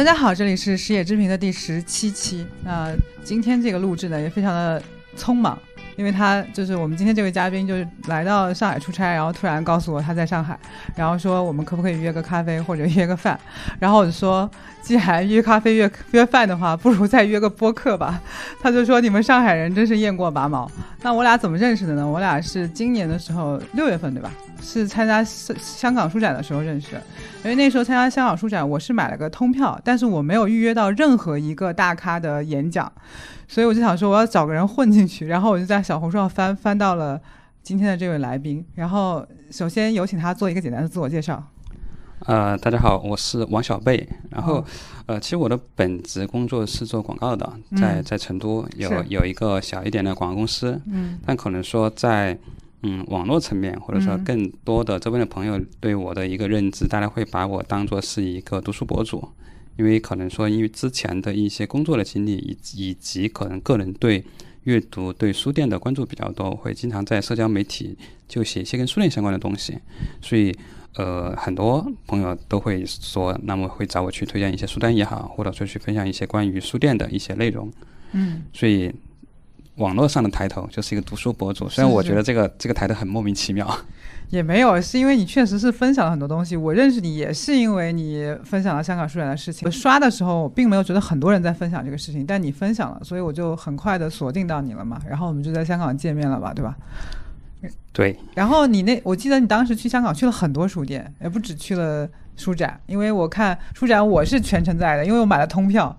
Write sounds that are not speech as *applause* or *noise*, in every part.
大家好，这里是食野之平的第十七期。那今天这个录制呢，也非常的匆忙，因为他就是我们今天这位嘉宾，就是来到上海出差，然后突然告诉我他在上海，然后说我们可不可以约个咖啡或者约个饭？然后我就说，既然约咖啡约约饭的话，不如再约个播客吧。他就说你们上海人真是雁过拔毛。那我俩怎么认识的呢？我俩是今年的时候六月份对吧？是参加香香港书展的时候认识的，因为那时候参加香港书展，我是买了个通票，但是我没有预约到任何一个大咖的演讲，所以我就想说我要找个人混进去，然后我就在小红书上翻翻到了今天的这位来宾，然后首先有请他做一个简单的自我介绍。呃，大家好，我是王小贝，然后呃，其实我的本职工作是做广告的，在在成都有有一个小一点的广告公司，嗯，但可能说在。嗯，网络层面，或者说更多的周边的朋友对我的一个认知，大家会把我当做是一个读书博主，因为可能说因为之前的一些工作的经历，以以及可能个人对阅读、对书店的关注比较多，会经常在社交媒体就写一些跟书店相关的东西，所以呃，很多朋友都会说，那么会找我去推荐一些书单也好，或者说去分享一些关于书店的一些内容，嗯，所以。网络上的抬头就是一个读书博主，虽然我觉得这个这个抬头很莫名其妙，也没有，是因为你确实是分享了很多东西。我认识你也是因为你分享了香港书展的事情。我刷的时候，并没有觉得很多人在分享这个事情，但你分享了，所以我就很快的锁定到你了嘛。然后我们就在香港见面了吧，对吧？对。然后你那，我记得你当时去香港去了很多书店，也不止去了书展，因为我看书展我是全程在的，因为我买了通票。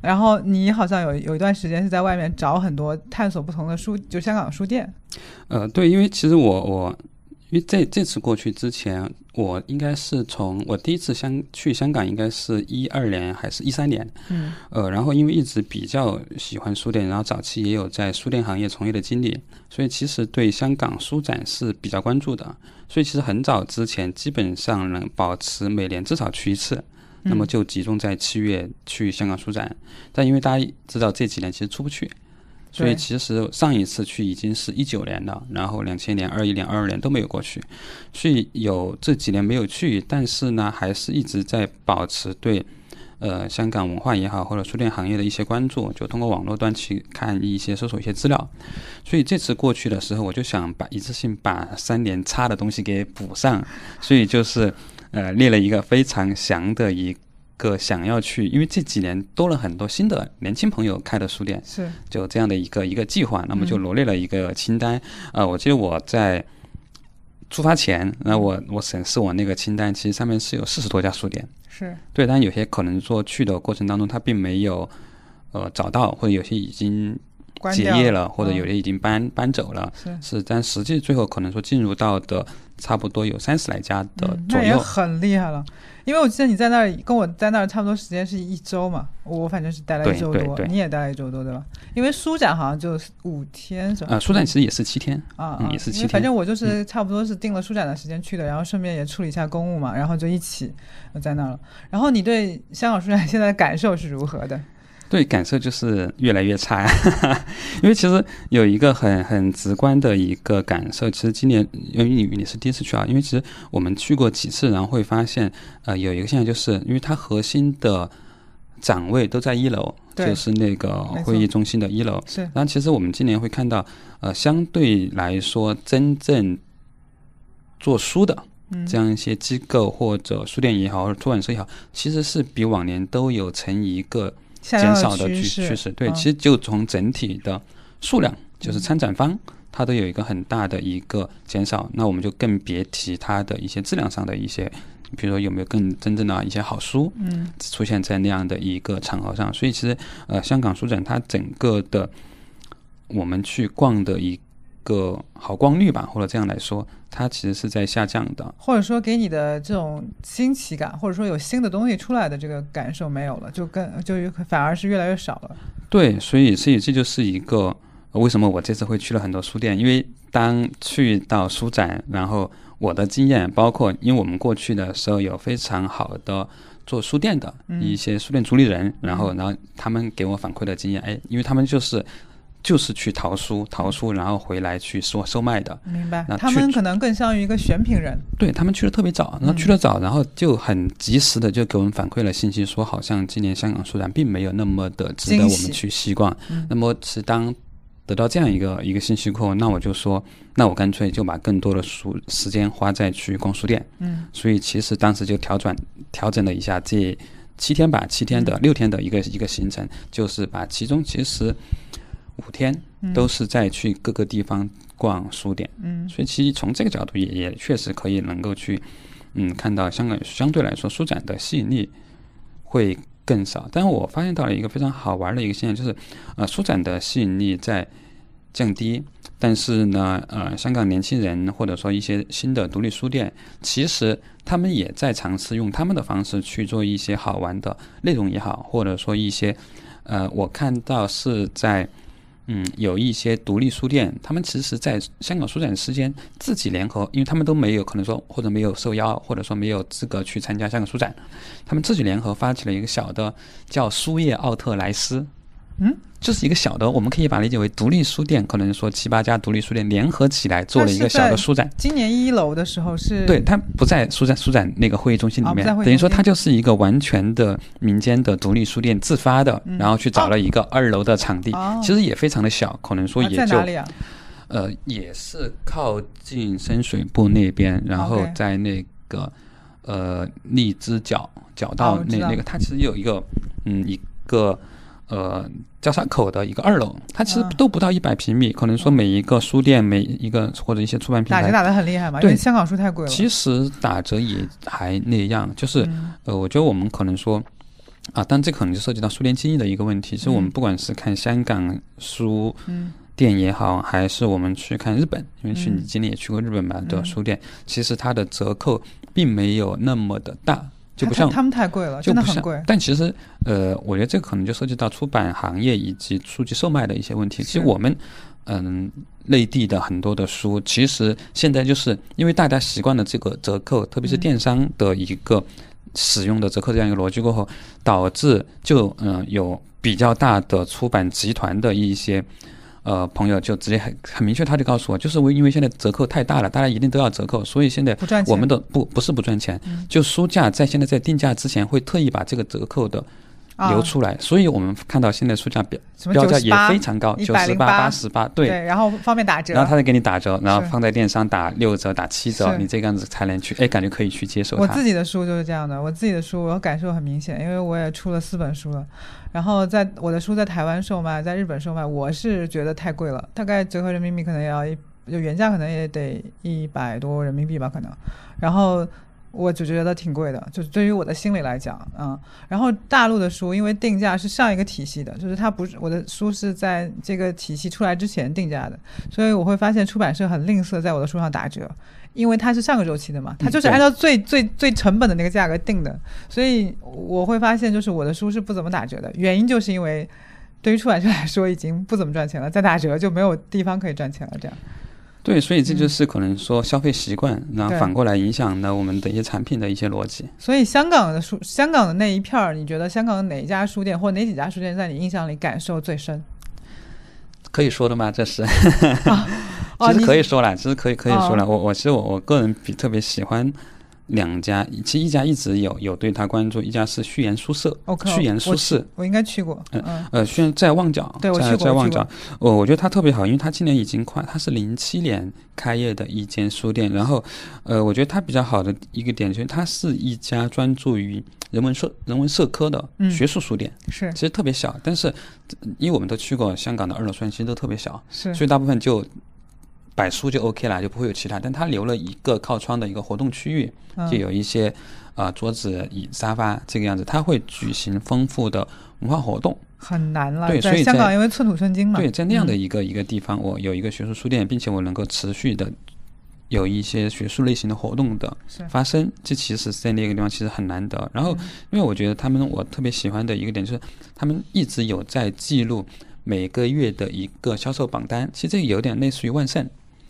然后你好像有有一段时间是在外面找很多探索不同的书，就香港书店。呃，对，因为其实我我因为这这次过去之前，我应该是从我第一次香去香港应该是一二年还是一三年。嗯。呃，然后因为一直比较喜欢书店，然后早期也有在书店行业从业的经历，所以其实对香港书展是比较关注的。所以其实很早之前，基本上能保持每年至少去一次。那么就集中在七月去香港书展，但因为大家知道这几年其实出不去，所以其实上一次去已经是一九年了，然后两千年、二一年、二二年都没有过去，所以有这几年没有去，但是呢，还是一直在保持对呃香港文化也好或者书店行业的一些关注，就通过网络端去看一些搜索一些资料，所以这次过去的时候，我就想把一次性把三年差的东西给补上，所以就是。呃，列了一个非常详的一个想要去，因为这几年多了很多新的年轻朋友开的书店，是。就这样的一个一个计划，那么就罗列了一个清单。呃，我记得我在出发前，那我我审视我那个清单，其实上面是有四十多家书店，是。对，但有些可能说去的过程当中，他并没有呃找到，或者有些已经结业了，或者有些已经搬搬走了，是，但实际最后可能说进入到的。差不多有三十来家的左右，那也很厉害了。因为我记得你在那儿跟我在那儿差不多时间是一周嘛，我反正是待了一周多，你也待了一周多对吧？因为书展好像就五天是吧？啊，书展其实也是七天啊，也是七天。反正我就是差不多是定了书展的时间去的，然后顺便也处理一下公务嘛，然后就一起在那儿了。然后你对香港书展现在的感受是如何的？对，感受就是越来越差，*laughs* 因为其实有一个很很直观的一个感受，其实今年因为你你是第一次去啊，因为其实我们去过几次，然后会发现，呃，有一个现象，就是因为它核心的展位都在一楼，就是那个会议中心的一楼。是。然后其实我们今年会看到，呃，相对来说，真正做书的这样一些机构或者书店也好，或者出版社也好，其实是比往年都有成一个。减少的趋趋势，对，其实就从整体的数量，就是参展方，它都有一个很大的一个减少。那我们就更别提它的一些质量上的一些，比如说有没有更真正的一些好书，嗯，出现在那样的一个场合上。所以其实，呃，香港书展它整个的我们去逛的一个好光率吧，或者这样来说。它其实是在下降的，或者说给你的这种新奇感，或者说有新的东西出来的这个感受没有了，就更就反而是越来越少了。对，所以所以这就是一个为什么我这次会去了很多书店，因为当去到书展，然后我的经验包括，因为我们过去的时候有非常好的做书店的一些书店主理人，然后然后他们给我反馈的经验，哎，因为他们就是。就是去淘书，淘书然后回来去说售卖的。明白那，他们可能更像于一个选品人。对他们去的特别早，然后去的早，然后就很及时的就给我们反馈了信息，说好像今年香港书展并没有那么的值得我们去习惯。那么是当得到这样一个一个信息过后，那我就说，那我干脆就把更多的书时间花在去逛书店。嗯，所以其实当时就调转调整了一下这七天吧，七天的、六天的一个一个行程，就是把其中其实五天都是在去各个地方逛书店。嗯，所以其实从这个角度也也确实可以能够去嗯看到香港相对来说书展的吸引力会更少。但是我发现到了一个非常好玩的一个现象，就是呃书展的吸引力在降低，但是呢，呃，香港年轻人或者说一些新的独立书店，其实他们也在尝试用他们的方式去做一些好玩的内容也好，或者说一些，呃，我看到是在。嗯，有一些独立书店，他们其实在香港书展期间自己联合，因为他们都没有可能说或者没有受邀，或者说没有资格去参加香港书展，他们自己联合发起了一个小的叫书业奥特莱斯，嗯，就是一个小的，我们可以把它理解为独立书店，可能说七八家独立书店联合起来做了一个小的书展。今年一楼的时候是对，它不在书展书展那个会议中心里面，等于说它就是一个完全的民间的独立书店自发的，然后去找了一个二楼的场地，哦。其实也非常的小，可能说啊也就、在哪里啊？呃也是靠近深水埗那边，然后在那个呃荔枝角角道那那个，它其实有一个嗯一个。呃，交叉口的一个二楼，它其实嗯。都不到一百平米，可能说每一个书店、每一个或者一些出版品牌打折打的很厉害嘛，因对为香港书太贵了。其实打折也还那样，就是、嗯。呃，我觉得我们可能说啊，但这可能就涉及到书店经营的一个问题。其实我们嗯不管是看香港书嗯。店也好，还是我们去看日本，因为去嗯。你今年也去过日本嘛对嗯。书店，其实它的折扣并没有那么的大，就不像他他们太贵了，就不像真的很贵。但其实，呃，我觉得这可能就涉及到出版行业以及书籍售卖的一些问题。其实我们，嗯，内地的很多的书，其实现在就是因为大家习惯了这个折扣，特别是嗯电商的一个使用的折扣这样一个逻辑过后，导致就嗯、有比较大的出版集团的一些。呃，朋友就直接很很明确，他就告诉我，就是因为现在折扣太大了，大家一定都要折扣，所以现在。我们的不不是不赚钱，嗯就书价在现在在定价之前会特意把这个折扣的啊留出来，所以我们看到现在书价标标价也非常高，九十108八、八十八，对。然后方便打折。然后他再给你打折，然后放在电商打六折、打七折，你这个样子才能去，哎，感觉可以去接受我。自己的书就是这样的，我自己的书我感受很明显，因为我也出了四本书了，然后在我的书在台湾售卖，在日本售卖，我是觉得太贵了，大概折合人民币可能也要一，就原价可能也得一百多人民币吧，可能，然后。我就觉得挺贵的，就是对于我的心理来讲，嗯，然后大陆的书因为定价是上一个体系的，就是它不是我的书是在这个体系出来之前定价的，所以我会发现出版社很吝啬在我的书上打折，因为它是上个周期的嘛，它就是按照最最最成本的那个价格定的，所以我会发现就是我的书是不怎么打折的，原因就是因为对于出版社来说已经不怎么赚钱了，再打折就没有地方可以赚钱了，这样。对，所以这就是可能说消费习惯，然后反过来影响了我们的一些产品的一些逻辑。所以香港的书，香港的那一片儿，你觉得香港的哪一家书店或哪几家书店在你印象里感受最深？可以说的吗？这是，*laughs* 啊，其实可以说了，其实可以可以说了。哦我我其实我我个人比特别喜欢两家，其实一家一直有有对他关注，一家是序言书社言我书社去，我应该去过，嗯。呃，虽然在旺角，对我在去过。在旺角，我我觉得它特别好，因为它今年已经快，它是零七年开业的一间书店。然后，呃，我觉得它比较好的一个点就是它是一家专注于人文社人文社科的嗯。学术书店，是。其实特别小，但是呃因为我们都去过香港的二楼书店，其实都特别小，是。所以大部分就。摆书就 OK 了，就不会有其他。但它留了一个靠窗的一个活动区域，嗯就有一些啊、呃桌子、椅、沙发这个样子。它会举行丰富的文化活动。很难了。对所以在香港因为寸土寸金嘛，对，在那样的嗯一个、一个地方，我有一个学术书店，并且我能够持续的有一些学术类型的活动的发生，这其实是在那个地方其实很难得。然后，嗯因为我觉得他们我特别喜欢的一个点就是，他们一直有在记录每个月的一个销售榜单，其实这个有点类似于万盛。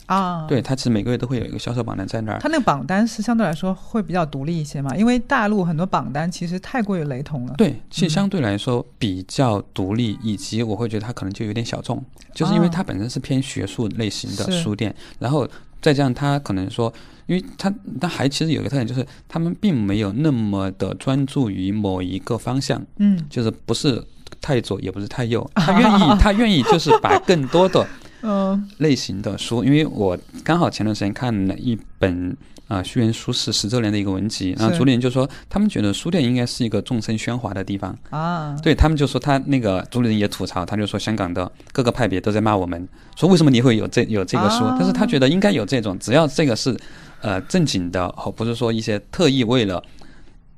啊，对，它其实每个月都会有一个销售榜单在那儿。它那个榜单是相对来说会比较独立一些嘛，因为大陆很多榜单其实太过于雷同了。对，其实相对来说比较独立，以及我会觉得它可能就有点小众，就是因为它本身是偏学术类型的书店，然后再加上它可能说，因为他，他还其实有一个特点，就是他们并没有那么的专注于某一个方向，嗯就是不是太左也不是太右，*laughs* 他愿意他愿意就是把更多的嗯。类型的书，因为我刚好前段时间看了一本啊，旭源书是十周年的一个文集，然后是。主理人就说，他们觉得书店应该是一个众生喧哗的地方，啊，对他们就说他那个主理人也吐槽，他就说香港的各个派别都在骂我们，说为什么你会有这有这个书？啊。但是他觉得应该有这种，只要这个是呃正经的，哦，不是说一些特意为了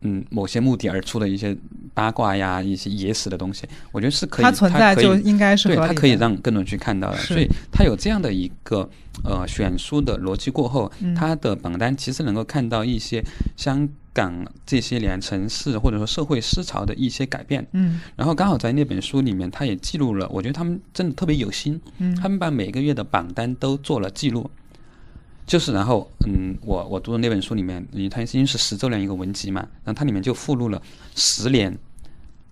嗯某些目的而出的一些八卦呀、一些野史的东西，我觉得是可以，它存在就应该是对。它可以让更多人去看到的，所以它有这样的一个呃选书的逻辑过后，嗯它的榜单其实能够看到一些香港这些年城市或者说社会思潮的一些改变。嗯然后刚好在那本书里面，他也记录了，我觉得他们真的特别有心，嗯他们把每个月的榜单都做了记录。就是，然后，嗯，我我读的那本书里面，因为它因为是十周年一个文集嘛，然后它里面就附录了十年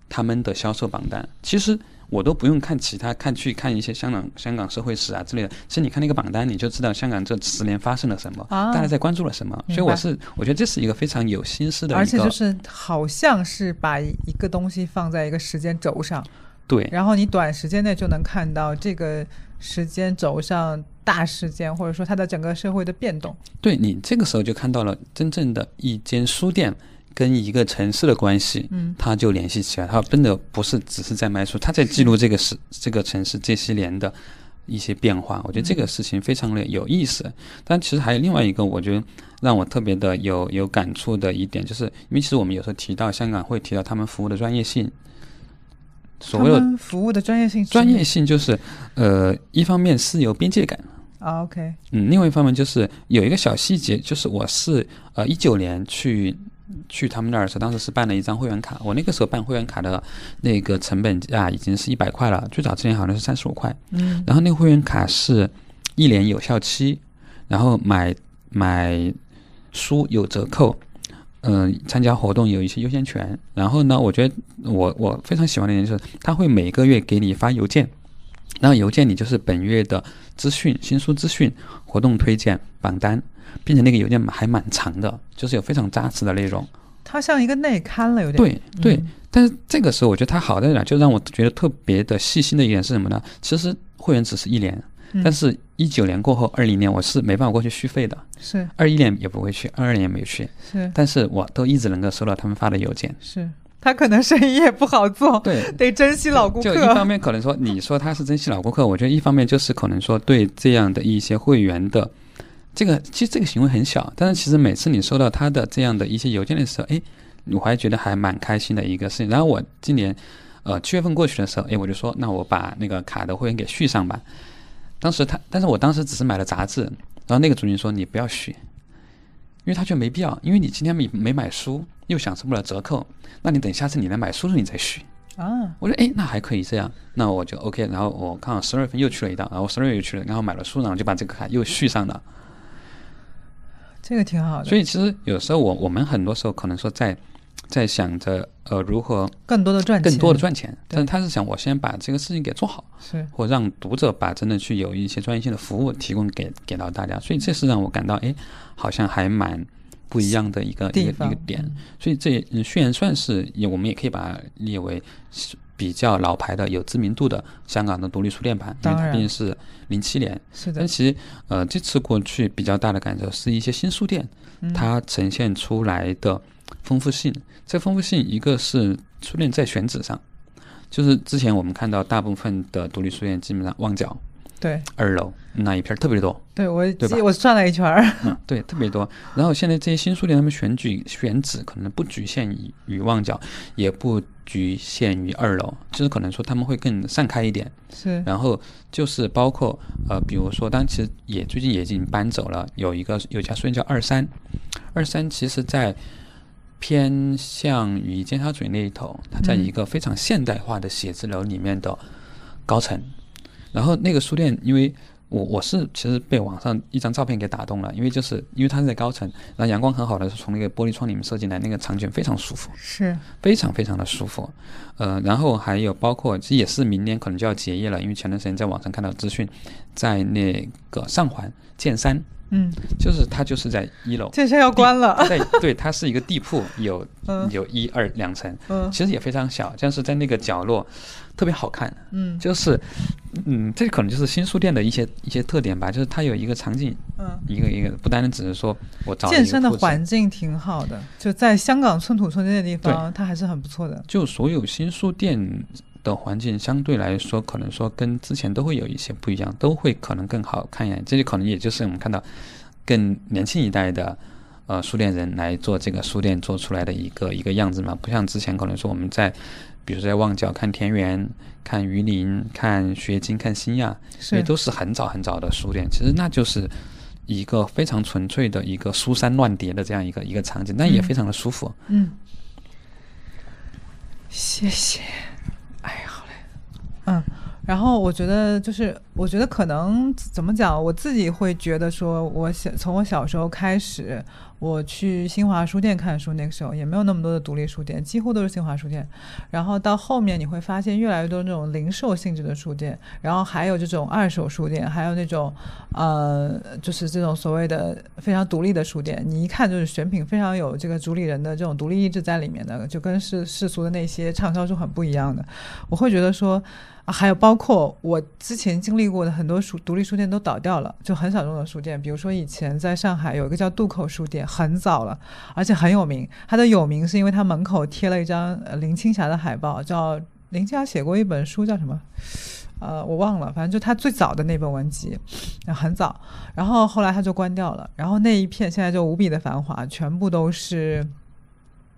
他们的销售榜单。其实我都不用看其他，看去看一些香港香港社会史啊之类的。其实你看那个榜单，你就知道香港这十年发生了什么，啊大家在关注了什么。所以我是我觉得这是一个非常有心思的，而且就是好像是把一个东西放在一个时间轴上，对然后你短时间内就能看到这个时间轴上大事件，或者说它的整个社会的变动。对你这个时候就看到了真正的一间书店跟一个城市的关系，嗯，它就联系起来。它真的不是只是在卖书，它在记录这个市这个城市这些年的一些变化。我觉得这个事情非常的有意思。但其实还有另外一个，我觉得让我特别的有有感触的一点，就是因为其实我们有时候提到香港会提到他们服务的专业性，所谓的服务的专业性专业性就是呃，一方面是有边界感。啊，OK，嗯，另外一方面就是有一个小细节，就是我是呃一九年去去他们那儿的时候，当时是办了一张会员卡，我那个时候办会员卡的那个成本价已经是一百块了，最早之前好像是三十五块，嗯然后那个会员卡是一年有效期，然后买买书有折扣。嗯、参加活动有一些优先权。然后呢，我觉得我我非常喜欢的一点就是，他会每个月给你发邮件，然后邮件里就是本月的资讯、新书资讯、活动推荐、榜单，并且那个邮件还蛮长的，就是有非常扎实的内容。它像一个内刊了，有点。对对，嗯但是这个时候我觉得它好在哪，就让我觉得特别的细心的一点是什么呢？其实会员只是一年，嗯。但是一九年过后，二零年我是没办法过去续费的，是。二一年也不会去，二二年也没有去，是。但是我都一直能够收到他们发的邮件。是，他可能生意也不好做，对，得珍惜老顾就一方。面可能说，你说他是珍惜老顾客，我觉得一方面就是可能说对这样的一些会员的这个，其实这个行为很小，但是其实每次你收到他的这样的一些邮件的时候，哎，我还觉得还蛮开心的一个事情。然后我今年呃七月份过去的时候，哎，我就说那我把那个卡的会员给续上吧。当时他，但是我当时只是买了杂志，然后那个主任说你不要续，因为他觉得没必要，因为你今天没没买书，又享受不了折扣，那你等下次你来买书时候你再续。啊，我说哎，那还可以这样，那我就 OK。然后我刚好十二月份又去了一趟，然后十二月又去了，然后买了书，然后就把这个卡又续上了。这个挺好的。所以其实有时候我我们很多时候可能说在在想着呃如何更多的赚钱，更多的赚钱，但是他是想我先把这个事情给做好，是或让读者把真的去有一些专业性的服务提供给给到大家。所以这是让我感到哎，好像还蛮不一样的一个一个一个点。嗯所以这嗯虽然算是也我们也可以把它列为是比较老牌的、有知名度的香港的独立书店吧，因为它毕竟是零七年。是的但，其实呃这次过去比较大的感受是一些新书店，嗯它呈现出来的丰富性。这丰富性一个是书店在选址上，就是之前我们看到大部分的独立书店基本上旺角对。二楼那一片儿特别多，对，我我转了一圈儿，嗯，对，特别多。然后现在这些新书店，他们选举选址可能不局限于于旺角，也不局限于二楼，就是可能说他们会更散开一点。是。然后就是包括呃，比如说，当然其实也最近也已经搬走了，有一个有一家书店叫二三，二三其实在偏向于尖沙咀那一头，它在嗯。一个非常现代化的写字楼里面的高层。然后那个书店，因为我我是其实被网上一张照片给打动了，因为就是因为它是在高层，然后阳光很好的是从那个玻璃窗里面射进来，那个场景非常舒服，是非常非常的舒服。呃，然后还有包括这也是明年可能就要结业了，因为前段时间在网上看到资讯，在那个上环建山。嗯，就是它就是在一楼，健身要关了。对对，它是一个地铺，*laughs* 有有一二两层，嗯，其实也非常小，但是在那个角落特别好看。嗯，就是嗯，这可能就是新书店的一些一些特点吧，就是它有一个场景，嗯，一个一个，不单单只是说我找健身的环境挺好的，就在香港寸土寸金的地方，它还是很不错的。就所有新书店。的环境相对来说，可能说跟之前都会有一些不一样，都会可能更好看一点。这就可能也就是我们看到更年轻一代的呃书店人来做这个书店做出来的一个一个样子嘛。不像之前可能说我们在，比如说在旺角看田园、看榆林、看学晶、看新亚，所以都是很早很早的书店。其实那就是一个非常纯粹的一个书山乱叠的这样一个一个场景，但也非常的舒服。嗯，谢谢。嗯，然后我觉得就是，我觉得可能怎么讲，我自己会觉得说，我小从我小时候开始。我去新华书店看书，那个时候也没有那么多的独立书店，几乎都是新华书店。然后到后面你会发现越来越多那种零售性质的书店，然后还有这种二手书店，还有那种呃，就是这种所谓的非常独立的书店。你一看就是选品非常有这个主理人的这种独立意志在里面的，就跟世世俗的那些畅销书很不一样的。我会觉得说。还有包括我之前经历过的很多书独立书店都倒掉了，就很小众的书店。比如说以前在上海有一个叫渡口书店，很早了，而且很有名。它的有名是因为它门口贴了一张林青霞的海报，叫林青霞写过一本书叫什么？呃，我忘了，反正就他最早的那本文集，很早。然后后来他就关掉了，然后那一片现在就无比的繁华，全部都是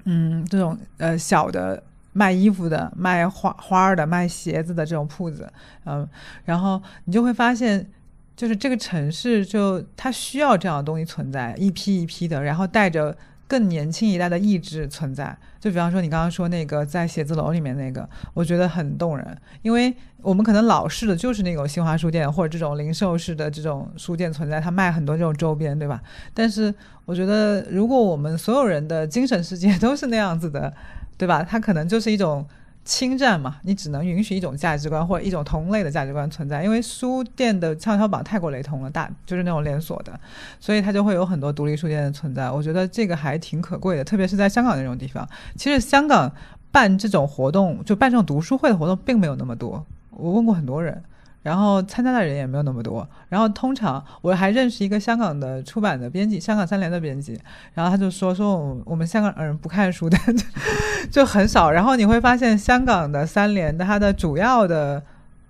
嗯这种呃小的。卖衣服的、卖花花的、卖鞋子的这种铺子，嗯，然后你就会发现，就是这个城市就它需要这样的东西存在，一批一批的，然后带着更年轻一代的意志存在。就比方说你刚刚说那个在写字楼里面那个，我觉得很动人，因为我们可能老式的就是那种新华书店或者这种零售式的这种书店存在，它卖很多这种周边，对吧？但是我觉得，如果我们所有人的精神世界都是那样子的。对吧？它可能就是一种侵占嘛，你只能允许一种价值观或者一种同类的价值观存在，因为书店的畅销榜太过雷同了，大就是那种连锁的，所以它就会有很多独立书店的存在。我觉得这个还挺可贵的，特别是在香港那种地方。其实香港办这种活动，就办这种读书会的活动，并没有那么多。我问过很多人。然后参加的人也没有那么多。然后通常我还认识一个香港的出版的编辑，香港三联的编辑。然后他就说说我们香港人不看书的 *laughs* 就很少。然后你会发现香港的三联的它的主要的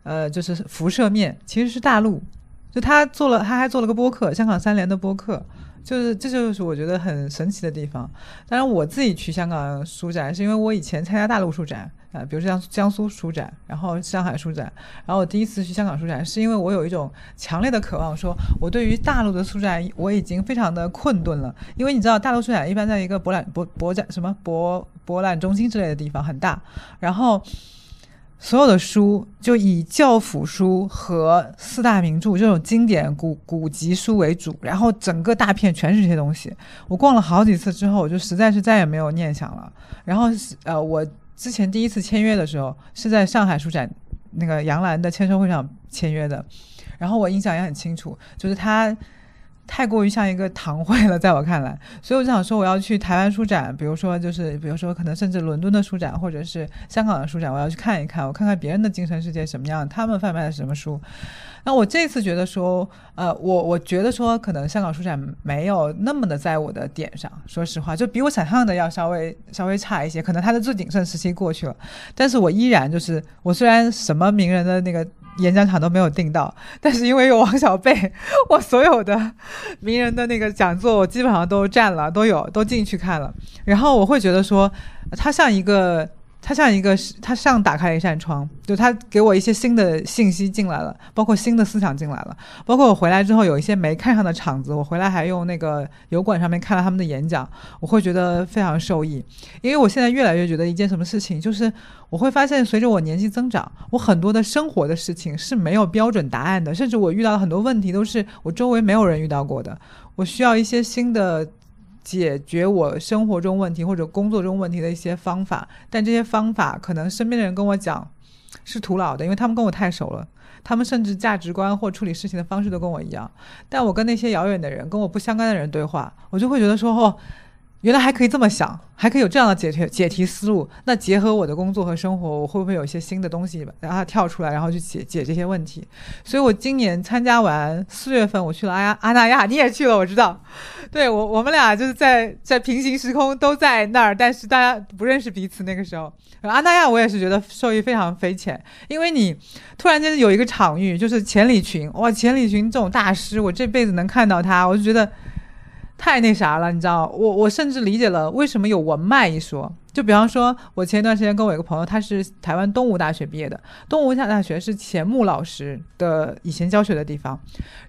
呃就是辐射面其实是大陆。就他做了他还做了个播客，香港三联的播客。就是这就是我觉得很神奇的地方。当然我自己去香港书展是因为我以前参加大陆书展。啊，比如像江苏书展，然后上海书展，然后我第一次去香港书展，是因为我有一种强烈的渴望，说我对于大陆的书展我已经非常的困顿了，因为你知道大陆书展一般在一个博览博博展什么博博览中心之类的地方很大，然后所有的书就以教辅书和四大名著这种经典古古籍书为主，然后整个大片全是这些东西。我逛了好几次之后，我就实在是再也没有念想了。然后呃我。之前第一次签约的时候是在上海书展那个杨澜的签售会上签约的，然后我印象也很清楚，就是他太过于像一个堂会了，*laughs* 在我看来，所以我就想说我要去台湾书展，比如说就是比如说可能甚至伦敦的书展或者是香港的书展，我要去看一看，我看看别人的精神世界什么样，他们贩卖的什么书。那我这次觉得说，呃，我我觉得说，可能香港书展没有那么的在我的点上，说实话，就比我想象的要稍微稍微差一些。可能它的最鼎盛时期过去了，但是我依然就是，我虽然什么名人的那个演讲场都没有订到，但是因为有王小贝，*laughs* 我所有的名人的那个讲座，我基本上都占了，都有都进去看了。然后我会觉得说，他像一个。它像一个，它像打开了一扇窗，就它给我一些新的信息进来了，包括新的思想进来了，包括我回来之后有一些没看上的场子，我回来还用那个油管上面看了他们的演讲，我会觉得非常受益，因为我现在越来越觉得一件什么事情，就是我会发现随着我年纪增长，我很多的生活的事情是没有标准答案的，甚至我遇到的很多问题都是我周围没有人遇到过的，我需要一些新的。解决我生活中问题或者工作中问题的一些方法，但这些方法可能身边的人跟我讲是徒劳的，因为他们跟我太熟了，他们甚至价值观或处理事情的方式都跟我一样。但我跟那些遥远的人、跟我不相干的人对话，我就会觉得说哦。原来还可以这么想，还可以有这样的解题解题思路。那结合我的工作和生活，我会不会有一些新的东西，让它跳出来，然后去解解这些问题？所以我今年参加完四月份，我去了阿亚阿那亚，你也去了，我知道。对我，我们俩就是在在平行时空都在那儿，但是大家不认识彼此。那个时候，阿那亚我也是觉得受益非常匪浅，因为你突然间有一个场域，就是钱理群，哇，钱理群这种大师，我这辈子能看到他，我就觉得。太那啥了，你知道？我我甚至理解了为什么有文脉一说。就比方说，我前一段时间跟我一个朋友，他是台湾东吴大学毕业的。东吴大学是钱穆老师的以前教学的地方。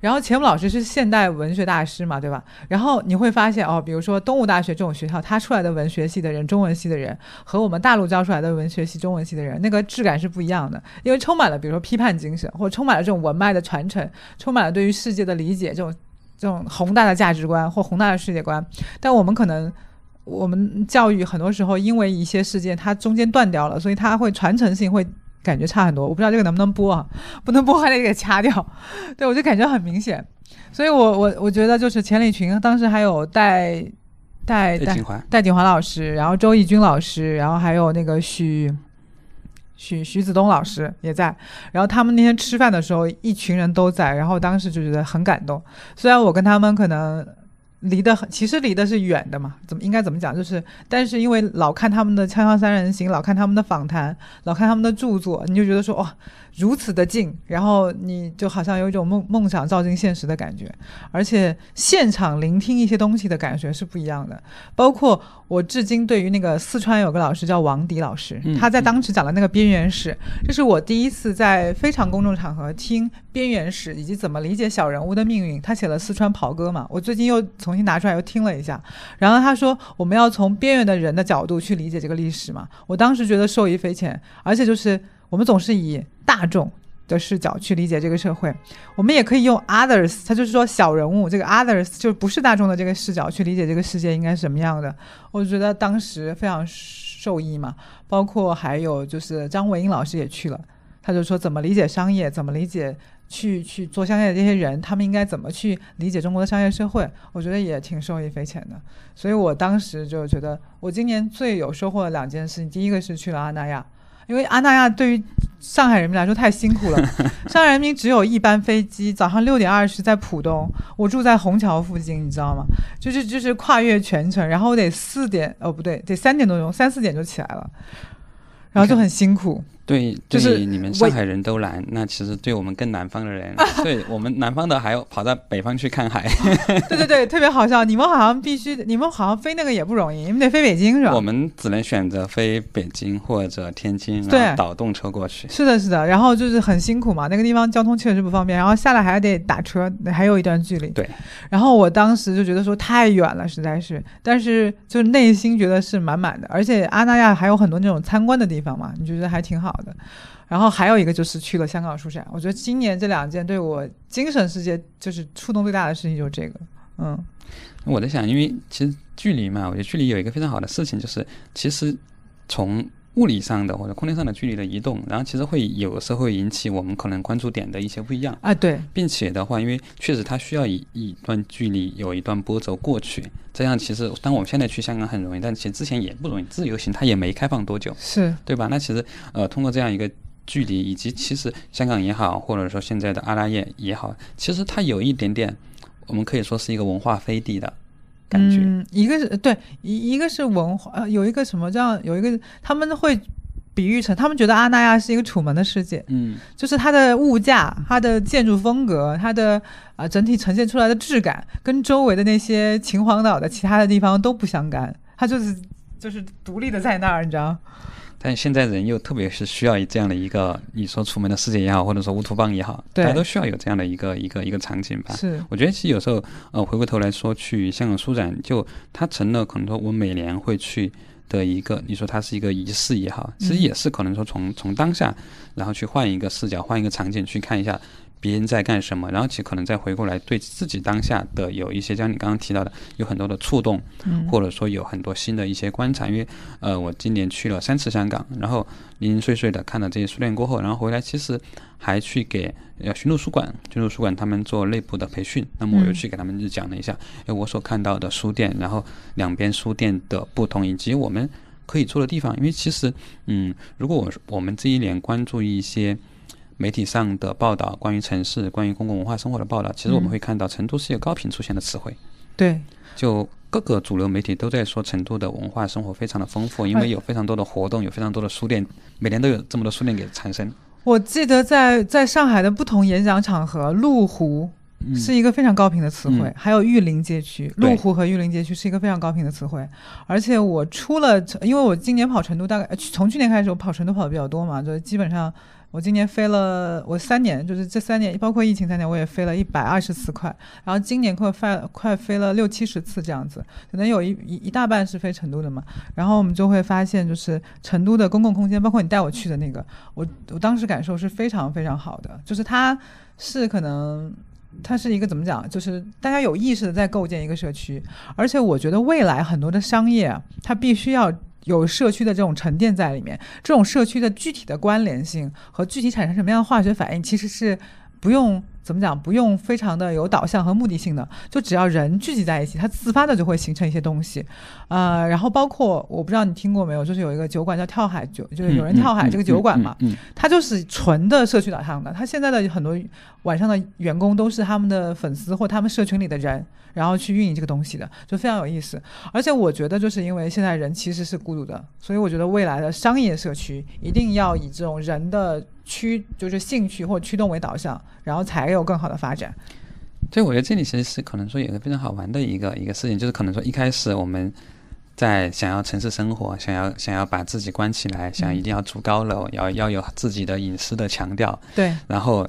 然后钱穆老师是现代文学大师嘛，对吧？然后你会发现哦，比如说东吴大学这种学校，他出来的文学系的人、中文系的人，和我们大陆教出来的文学系、中文系的人，那个质感是不一样的。因为充满了比如说批判精神，或者充满了这种文脉的传承，充满了对于世界的理解这种。这种宏大的价值观或宏大的世界观，但我们可能，我们教育很多时候因为一些事件它中间断掉了，所以它会传承性会感觉差很多。我不知道这个能不能播啊？不能播还得给掐掉。*laughs* 对我就感觉很明显，所以我我我觉得就是钱理群当时还有戴戴戴戴锦华老师，然后周轶君老师，然后还有那个许。徐徐子东老师也在，然后他们那天吃饭的时候，一群人都在，然后当时就觉得很感动。虽然我跟他们可能离得很，其实离的是远的嘛，怎么应该怎么讲？就是，但是因为老看他们的《锵锵三人行》，老看他们的访谈，老看他们的著作，你就觉得说哇。如此的近，然后你就好像有一种梦梦想照进现实的感觉，而且现场聆听一些东西的感觉是不一样的。包括我至今对于那个四川有个老师叫王迪老师，他在当时讲的那个边缘史，这是我第一次在非常公众场合听边缘史以及怎么理解小人物的命运。他写了《四川袍哥》嘛，我最近又重新拿出来又听了一下，然后他说我们要从边缘的人的角度去理解这个历史嘛，我当时觉得受益匪浅，而且就是。我们总是以大众的视角去理解这个社会，我们也可以用 others，他就是说小人物这个 others 就不是大众的这个视角去理解这个世界应该是什么样的。我觉得当时非常受益嘛，包括还有就是张维英老师也去了，他就说怎么理解商业，怎么理解去去做商业的这些人，他们应该怎么去理解中国的商业社会，我觉得也挺受益匪浅的。所以我当时就觉得，我今年最有收获的两件事情，第一个是去了阿那亚。因为阿那亚对于上海人民来说太辛苦了，*laughs* 上海人民只有一班飞机，早上六点二十在浦东，我住在虹桥附近，你知道吗？就是就是跨越全程，然后我得四点哦不对，得三点多钟，三四点就起来了，然后就很辛苦。对，就是你们上海人都难，那其实对我们更南方的人，*laughs* 对我们南方的还要跑到北方去看海。*laughs* *laughs* 对对对，特别好笑。你们好像必须，你们好像飞那个也不容易，你们得飞北京是吧？我们只能选择飞北京或者天津，然后倒动车过去。是的，是的。然后就是很辛苦嘛，那个地方交通确实不方便，然后下来还得打车，还有一段距离。对。然后我当时就觉得说太远了，实在是，但是就内心觉得是满满的，而且阿那亚还有很多那种参观的地方嘛，你觉得还挺好的。然后还有一个就是去了香港书展，我觉得今年这两件对我精神世界就是触动最大的事情就是这个，嗯。我在想，因为其实距离嘛，我觉得距离有一个非常好的事情，就是其实从物理上的或者空间上的距离的移动，然后其实会有时候会引起我们可能关注点的一些不一样啊。对，并且的话，因为确实它需要一一段距离有一段波折过去，这样其实当我们现在去香港很容易，但其实之前也不容易。自由行它也没开放多久，是对吧？那其实呃，通过这样一个。距离以及其实香港也好，或者说现在的阿拉叶也好，其实它有一点点，我们可以说是一个文化飞地的感觉。嗯，一个是对，一一个是文化，呃，有一个什么叫有一个他们会比喻成，他们觉得阿那亚是一个楚门的世界。嗯，就是它的物价、它的建筑风格、它的啊整体呈现出来的质感，跟周围的那些秦皇岛的其他的地方都不相干，它就是就是独立的在那儿，你知道。但现在人又特别是需要这样的一个，你说出门的世界也好，或者说乌托邦也好，大家都需要有这样的一个一个一个场景吧。是，我觉得其实有时候，呃，回过头来说，去香港书展，就它成了可能说我每年会去的一个，你说它是一个仪式也好，其实也是可能说从从当下，然后去换一个视角，换一个场景去看一下。别人在干什么，然后其实可能再回过来对自己当下的有一些，像你刚刚提到的，有很多的触动，或者说有很多新的一些观察。因为呃，我今年去了三次香港，然后零零碎碎的看了这些书店过后，然后回来其实还去给呃巡路书馆、巡路书馆他们做内部的培训。那么我又去给他们就讲了一下，哎，我所看到的书店，然后两边书店的不同，以及我们可以做的地方。因为其实嗯，如果我我们这一年关注一些。媒体上的报道，关于城市、关于公共文化生活的报道，其实我们会看到成都是一个高频出现的词汇。对，就各个主流媒体都在说成都的文化生活非常的丰富，因为有非常多的活动，有非常多的书店，每年都有这么多书店给产生。我记得在在上海的不同演讲场合，麓湖是一个非常高频的词汇，还有玉林街区，麓湖和玉林街区是一个非常高频的词汇。而且我出了，因为我今年跑成都，大概从去年开始我跑成都跑的比较多嘛，就基本上。我今年飞了，我三年就是这三年，包括疫情三年，我也飞了一百二十次快。然后今年快飞快飞了六七十次这样子，可能有一一一大半是飞成都的嘛。然后我们就会发现，就是成都的公共空间，包括你带我去的那个，我我当时感受是非常非常好的，就是它是可能它是一个怎么讲，就是大家有意识的在构建一个社区，而且我觉得未来很多的商业，它必须要。有社区的这种沉淀在里面，这种社区的具体的关联性和具体产生什么样的化学反应，其实是不用。怎么讲？不用非常的有导向和目的性的，就只要人聚集在一起，它自发的就会形成一些东西。呃，然后包括我不知道你听过没有，就是有一个酒馆叫跳海酒，就是有人跳海这个酒馆嘛，它就是纯的社区导向的。它现在的很多晚上的员工都是他们的粉丝或他们社群里的人，然后去运营这个东西的，就非常有意思。而且我觉得，就是因为现在人其实是孤独的，所以我觉得未来的商业社区一定要以这种人的。驱就是兴趣或驱动为导向，然后才有更好的发展。对，我觉得这里其实是可能说有个非常好玩的一个一个事情，就是可能说一开始我们在想要城市生活，想要想要把自己关起来，想一定要住高楼，要要有自己的隐私的强调。对，然后。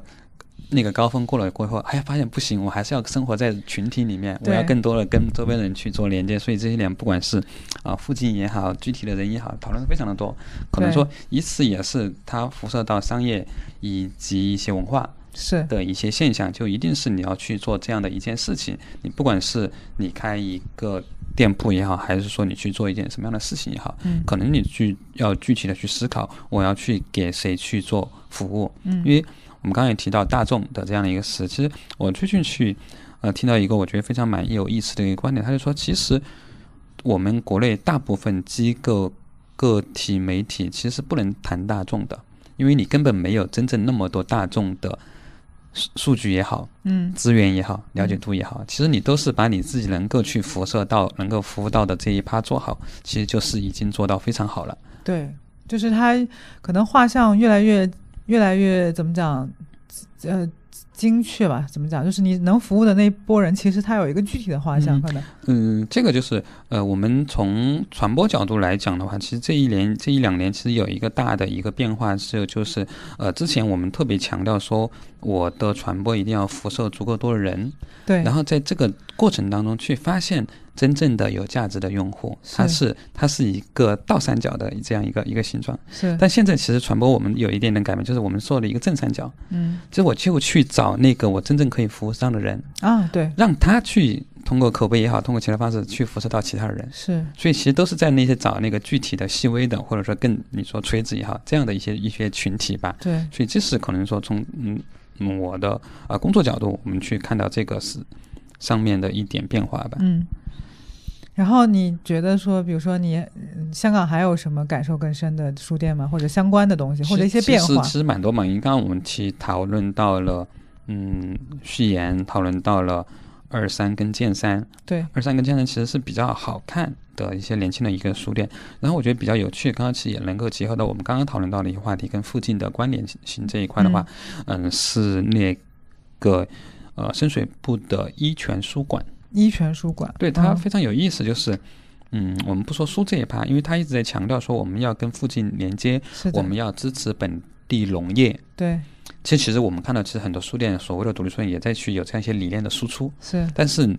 那个高峰过了过后，哎呀，发现不行，我还是要生活在群体里面，我要更多的跟周边人去做连接。所以这些年，不管是啊附近也好，具体的人也好，讨论的非常的多。可能说，以此也是它辐射到商业以及一些文化是的一些现象，就一定是你要去做这样的一件事情。你不管是你开一个店铺也好，还是说你去做一件什么样的事情也好，嗯，可能你去要具体的去思考，我要去给谁去做服务，嗯，因为。我们刚刚也提到大众的这样的一个事，其实我最近去，呃，听到一个我觉得非常满意、有意思的一个观点，他就说，其实我们国内大部分机构、个体媒体其实不能谈大众的，因为你根本没有真正那么多大众的数数据也好，嗯，资源也好，了解度也好，其实你都是把你自己能够去辐射到、能够服务到的这一趴做好，其实就是已经做到非常好了。对，就是他可能画像越来越。越来越怎么讲？呃。精确吧？怎么讲？就是你能服务的那波人，其实他有一个具体的画像，可能。嗯，这个就是呃，我们从传播角度来讲的话，其实这一年、这一两年，其实有一个大的一个变化是，就是呃，之前我们特别强调说，我的传播一定要辐射足够多的人。对。然后在这个过程当中，去发现真正的有价值的用户，它是它是一个倒三角的这样一个一个形状。是。但现在其实传播我们有一点点改变，就是我们做了一个正三角。嗯。其实我就去找。找那个我真正可以服务上的人啊，对，让他去通过口碑也好，通过其他方式去辐射到其他的人，是，所以其实都是在那些找那个具体的、细微的，或者说更你说垂直也好，这样的一些一些群体吧。对，所以这是可能说从嗯我的啊工作角度，我们去看到这个是上面的一点变化吧。嗯。然后你觉得说，比如说你香港还有什么感受更深的书店吗？或者相关的东西，或者一些变化？其实其实蛮多嘛。因为刚刚我们去讨论到了，嗯，序言讨论到了二三跟剑三。对，二三跟剑三其实是比较好看的一些年轻的一个书店。然后我觉得比较有趣，刚刚其实也能够结合到我们刚刚讨论到的一个话题，跟附近的关联性这一块的话，嗯，是那个呃深水埗的一泉书馆。一泉书馆，对它非常有意思，就是，嗯，我们不说书这一趴，因为他一直在强调说我们要跟附近连接，我们要支持本地农业。对其实，其实我们看到，其实很多书店，所谓的独立书店也在去有这样一些理念的输出，是。但是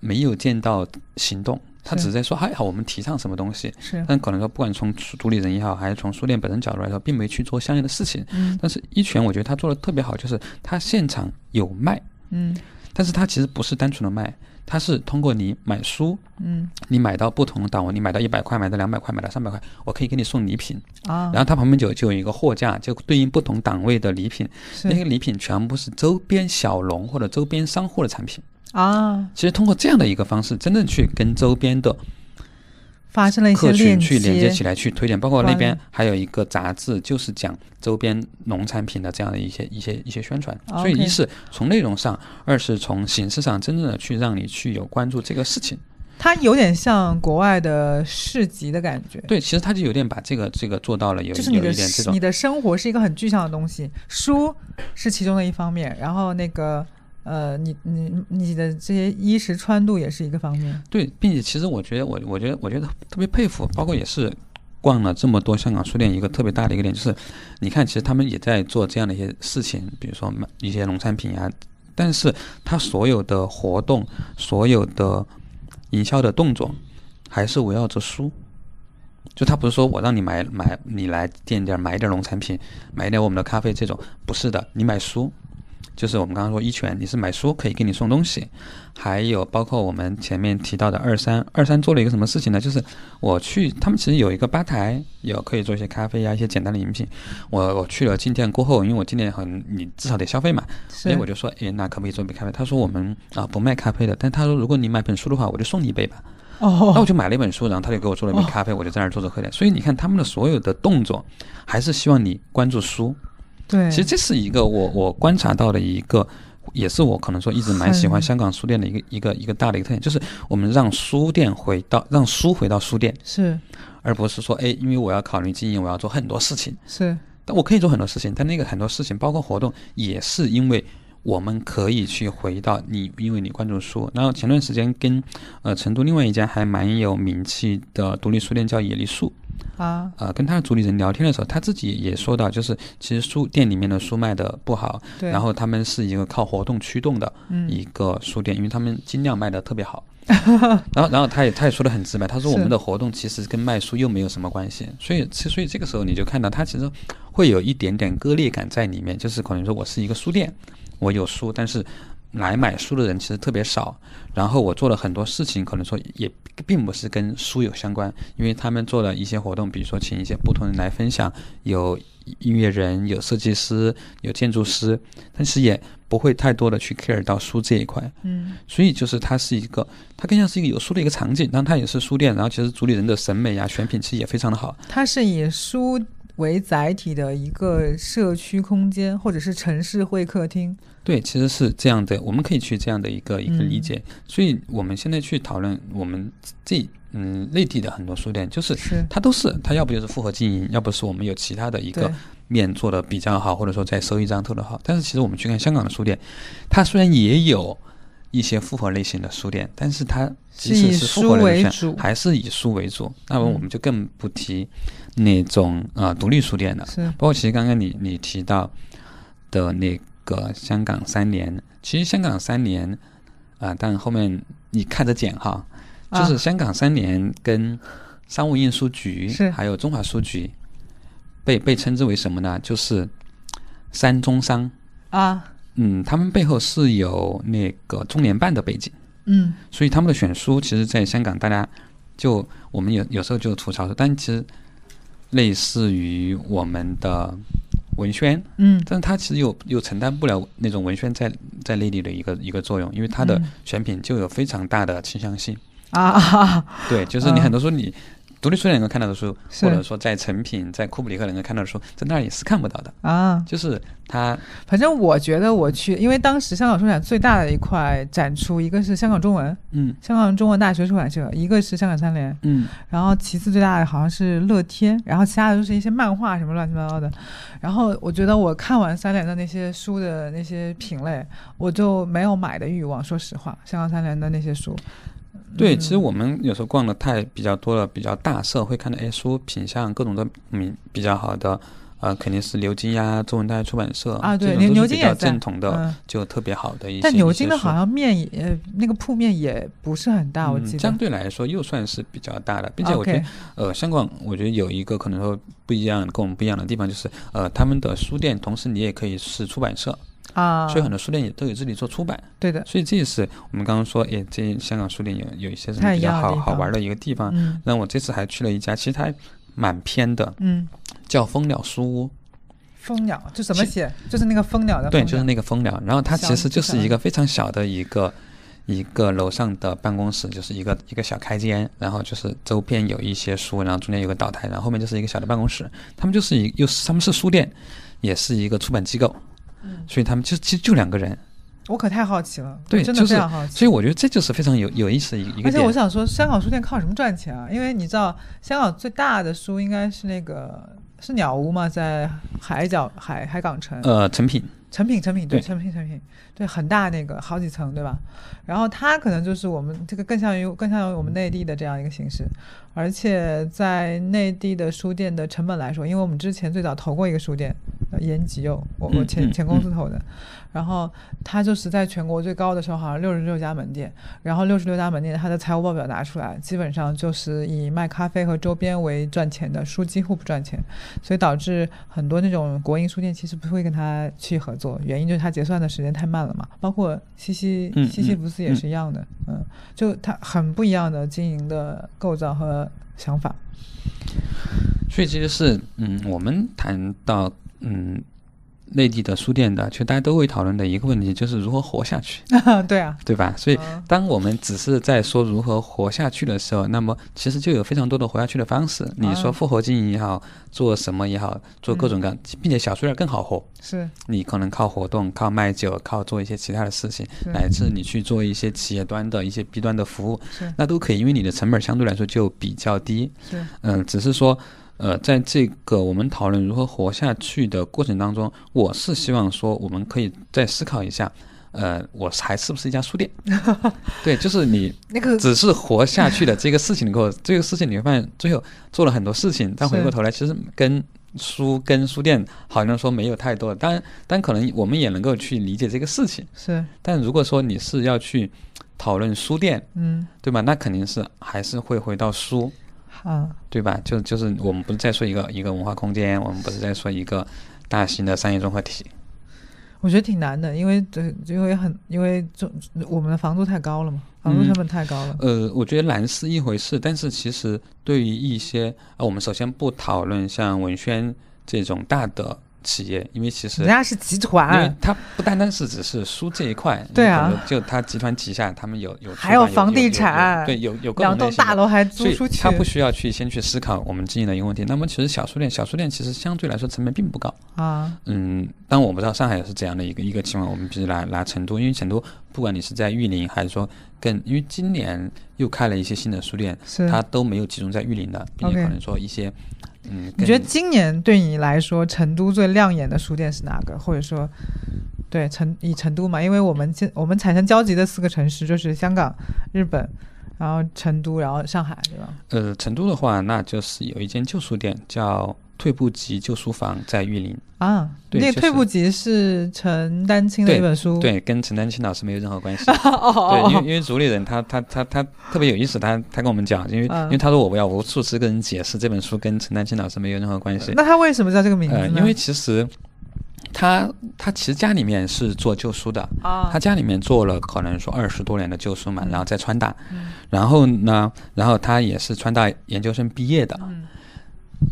没有见到行动。他只是在说，还好我们提倡什么东西，是，但可能说，不管从独立人也好，还是从书店本身角度来说，并没去做相应的事情。嗯。但是一拳，我觉得他做的特别好，就是他现场有卖，嗯。但是他其实不是单纯的卖，他是通过你买书，嗯你买到不同的档位，你买到一百块，买到两百块，买到三百块，我可以给你送礼品。啊，然后它旁边就就有一个货架，就对应不同档位的礼品，那是个礼品全部是周边小农或者周边商户的产品。啊，其实通过这样的一个方式，真正去跟周边的发生了一些客群去连接接起来，去推荐。包括那边还有一个杂志，就是讲周边农产品的这样的一些一些一些宣传。所以一是从内容上，二是从形式上，真正的去让你去有关注这个事情。它有点像国外的市集的感觉。对，其实它就有点把这个这个做到了有有就是你的一点这种你的生活是一个很具象的东西，书是其中的一方面，然后那个呃，你你你的这些衣食穿度也是一个方面。对，并且其实我觉得我我觉得我觉得特别佩服，包括也是逛了这么多香港书店，一个特别大的一个点就是，你看其实他们也在做这样的一些事情，比如说买一些农产品啊，但是他所有的活动，所有的营销的动作，还是围绕着书。就他不是说我让你买买你来店点买一点农产品，买一点我们的咖啡这种，不是的，你买书，就是我们刚刚说一拳，你是买书可以给你送东西，还有包括我们前面提到的二三，二三做了一个什么事情呢？就是我去，他们其实有一个吧台，有可以做一些咖啡啊，一些简单的饮品。我我去了进店过后，因为我进店很，你至少得消费嘛，所以我就说，诶，那可不可以做一杯咖啡？他说我们啊不卖咖啡的，但他说如果你买本书的话，我就送你一杯吧。哦那我哦，就买了一本书，然后他就给我做了一杯咖啡，我就在那儿坐着喝点。所以你看他们的所有的动作，还是希望你关注书。对，其实这是一个我我观察到的一个，也是我可能说一直蛮喜欢香港书店的一个一个一个大的一个特点，就是我们让书店回到让书回到书店，是。而不是说哎，因为我要考虑经营，我要做很多事情。是。但我可以做很多事情，但那个很多事情，包括活动，也是因为我们可以去回到你，因为你关注书。然后前段时间跟呃成都另外一家还蛮有名气的独立书店叫野梨树，啊，呃，跟他的主理人聊天的时候，他自己也说到，就是其实书店里面的书卖的不好，对，然后他们是一个靠活动驱动的嗯。一个书店，因为他们精酿卖的特别好。*laughs* 然后，然后他也他也说的很直白，他说我们的活动其实跟卖书又没有什么关系，所以其所以这个时候你就看到他其实会有一点点割裂感在里面，就是可能说我是一个书店，我有书，但是来买书的人其实特别少，然后我做了很多事情，可能说也并不是跟书有相关，因为他们做了一些活动，比如说请一些不同人来分享，有音乐人、有设计师、有建筑师，但是也不会太多的去 care 到书这一块。嗯所以就是它是一个，它更像是一个有书的一个场景，但它也是书店，然后其实主理人的审美呀、选品其实也非常的好。它是以书为载体的一个社区空间，或者是城市会客厅。对，其实是这样的，我们可以去这样的一个一个理嗯解。所以我们现在去讨论我们这嗯内地的很多书店，就是是它都是它要不就是复合经营，要不是我们有其他的一个面做的比较好，或者说在收益上做的好。但是其实我们去看香港的书店，它虽然也有一些复合类型的书店，但是它即使是复合书类的书为主店，还是以书为主。那么嗯我们就更不提那种呃独立书店了。是包括其实刚刚你你提到的那个香港三联，其实香港三联啊、但后面你看着剪哈，啊就是香港三联跟商务印书局是还有中华书局被被称之为什么呢？就是三中商。啊，嗯，他们背后是有那个中联办的背景，嗯。所以他们的选书其实在香港大家就我们有有时候就吐槽说，但其实类似于我们的文宣，嗯。但是他其实又又承担不了那种文宣在在内地的一个一个作用，因为它的嗯。选品就有非常大的倾向性。啊。啊，对，就是你嗯很多时候你独立书店能够看到的书，或者说在成品、在库布里克能够看到的书，在那儿也是看不到的。啊，就是它，反正我觉得我去，因为当时香港书展最大的一块展出，一个是香港中文，嗯香港中文大学出版社，一个是香港三联，嗯，然后其次最大的好像是乐天，然后其他的都是一些漫画什么乱七八糟的。然后我觉得我看完三联的那些书的那些品类，我就没有买的欲望。说实话，香港三联的那些书，对，其实我们有时候逛的太比较多了，比较大社会看的，哎，书品相各种的，嗯，比较好的。呃，肯定是牛津呀，中文大学出版社啊，对，牛牛津也正统的，就特别好的一些。但牛津的好像面也那个铺面也不是很大，我记得。相对来说又算是比较大的，并且我觉得，呃，香港我觉得有一个可能说不一样，跟我们不一样的地方就是，呃，他们的书店同时你也可以是出版社啊，所以很多书店也都有自己做出版。对的。所以这也是我们刚刚说，哎，这香港书店有有一些什么比较好好玩的一个地方。嗯。那我这次还去了一家，其实它蛮偏的，嗯，叫蜂鸟书屋。蜂鸟就怎么写？就是那个蜂鸟的。对，就是那个蜂鸟。然后它其实就是一个非常小的一个一个楼上的办公室，就是一个一个小开间。然后就是周边有一些书，然后中间有个岛台，然后后面就是一个小的办公室。他们就是一又是他们是书店，也是一个出版机构。嗯。所以他们就其实就两个人。我可太好奇了。对，真的非常好奇。所以我觉得这就是非常有有意思的一一个。而且我想说，香港书店靠什么赚钱啊？因为你知道，香港最大的书应该是那个。是鸟屋嘛？在海角海海港城？呃，成品，成品，成品，对，成品，成品，对，很大那个，好几层，对吧？然后它可能就是我们这个更像于更像于我们内地的这样一个形式，而且在内地的书店的成本来说，因为我们之前最早投过一个书店，延吉佑，我我前前公司投的。然后他就是在全国最高的时候，好像六十六家门店，然后六十六家门店，它的财务报表拿出来，基本上就是以卖咖啡和周边为赚钱的，书几乎不赚钱，所以导致很多那种国营书店其实不会跟它去合作，原因就是它结算的时间太慢了嘛。包括西西西西弗斯也是一样的，嗯，就它很不一样的经营的构造和想法。所以其实是，嗯，我们谈到，嗯。内地的书店的，其实大家都会讨论的一个问题，就是如何活下去。*laughs* 对啊，对吧？所以，当我们只是在说如何活下去的时候，那么其实就有非常多的活下去的方式。你说复合经营也好，做什么也好，做各种各，样，并且小书店更好活。是，你可能靠活动、靠卖酒、靠做一些其他的事情，乃至你去做一些企业端的一些 B 端的服务，那都可以，因为你的成本相对来说就比较低。是，嗯，只是说。呃，在这个我们讨论如何活下去的过程当中，我是希望说，我们可以再思考一下，呃，我还是不是一家书店？*laughs* 对，就是你那个只是活下去的这个事情，后这个事情你会发现，最后做了很多事情，但回过头来，其实跟书跟书店好像说没有太多。当然，但可能我们也能够去理解这个事情。是，但如果说你是要去讨论书店，嗯，对吧？那肯定是还是会回到书。啊，对吧？就就是我们不是在说一个一个文化空间，我们不是在说一个大型的商业综合体。我觉得挺难的，因为这因为很因为这我们的房租太高了嘛，房租成本太高了。呃，我觉得难是一回事，但是其实对于一些呃，我们首先不讨论像文轩这种大的。企业，因为其实人家是集团，因为它不单单是只是书这一块，对啊，就它集团旗下，他们有有还有房地产，对，有有两栋大楼还租出去，他不需要去先去思考我们经营的一个问题。那么其实小书店，小书店其实相对来说成本并不高啊。嗯，但我不知道上海是怎样的一个一个情况。我们比如拿拿成都，因为成都不管你是在玉林还是说更，因为今年又开了一些新的书店，它都没有集中在玉林的，并且可能说一些。嗯，你觉得今年对你来说，成都最亮眼的书店是哪个？或者说，对成以成都嘛？因为我们现我们产生交集的四个城市就是香港、日本，然后成都，然后上海，对吧？呃，成都的话，那就是有一间旧书店叫。退步集旧书房在玉林。啊，那退步集是陈丹青的一本书，对，跟陈丹青老师没有任何关系。*laughs* 对，因为因为主理人他他他他特别有意思，他他跟我们讲，因为因为他说我不要无数次跟人解释这本书跟陈丹青老师没有任何关系。那他为什么叫这个名字？因为其实他他其实家里面是做旧书的啊，他家里面做了可能说二十多年的旧书嘛，然后在川大，然后呢，然后他也是川大研究生毕业的。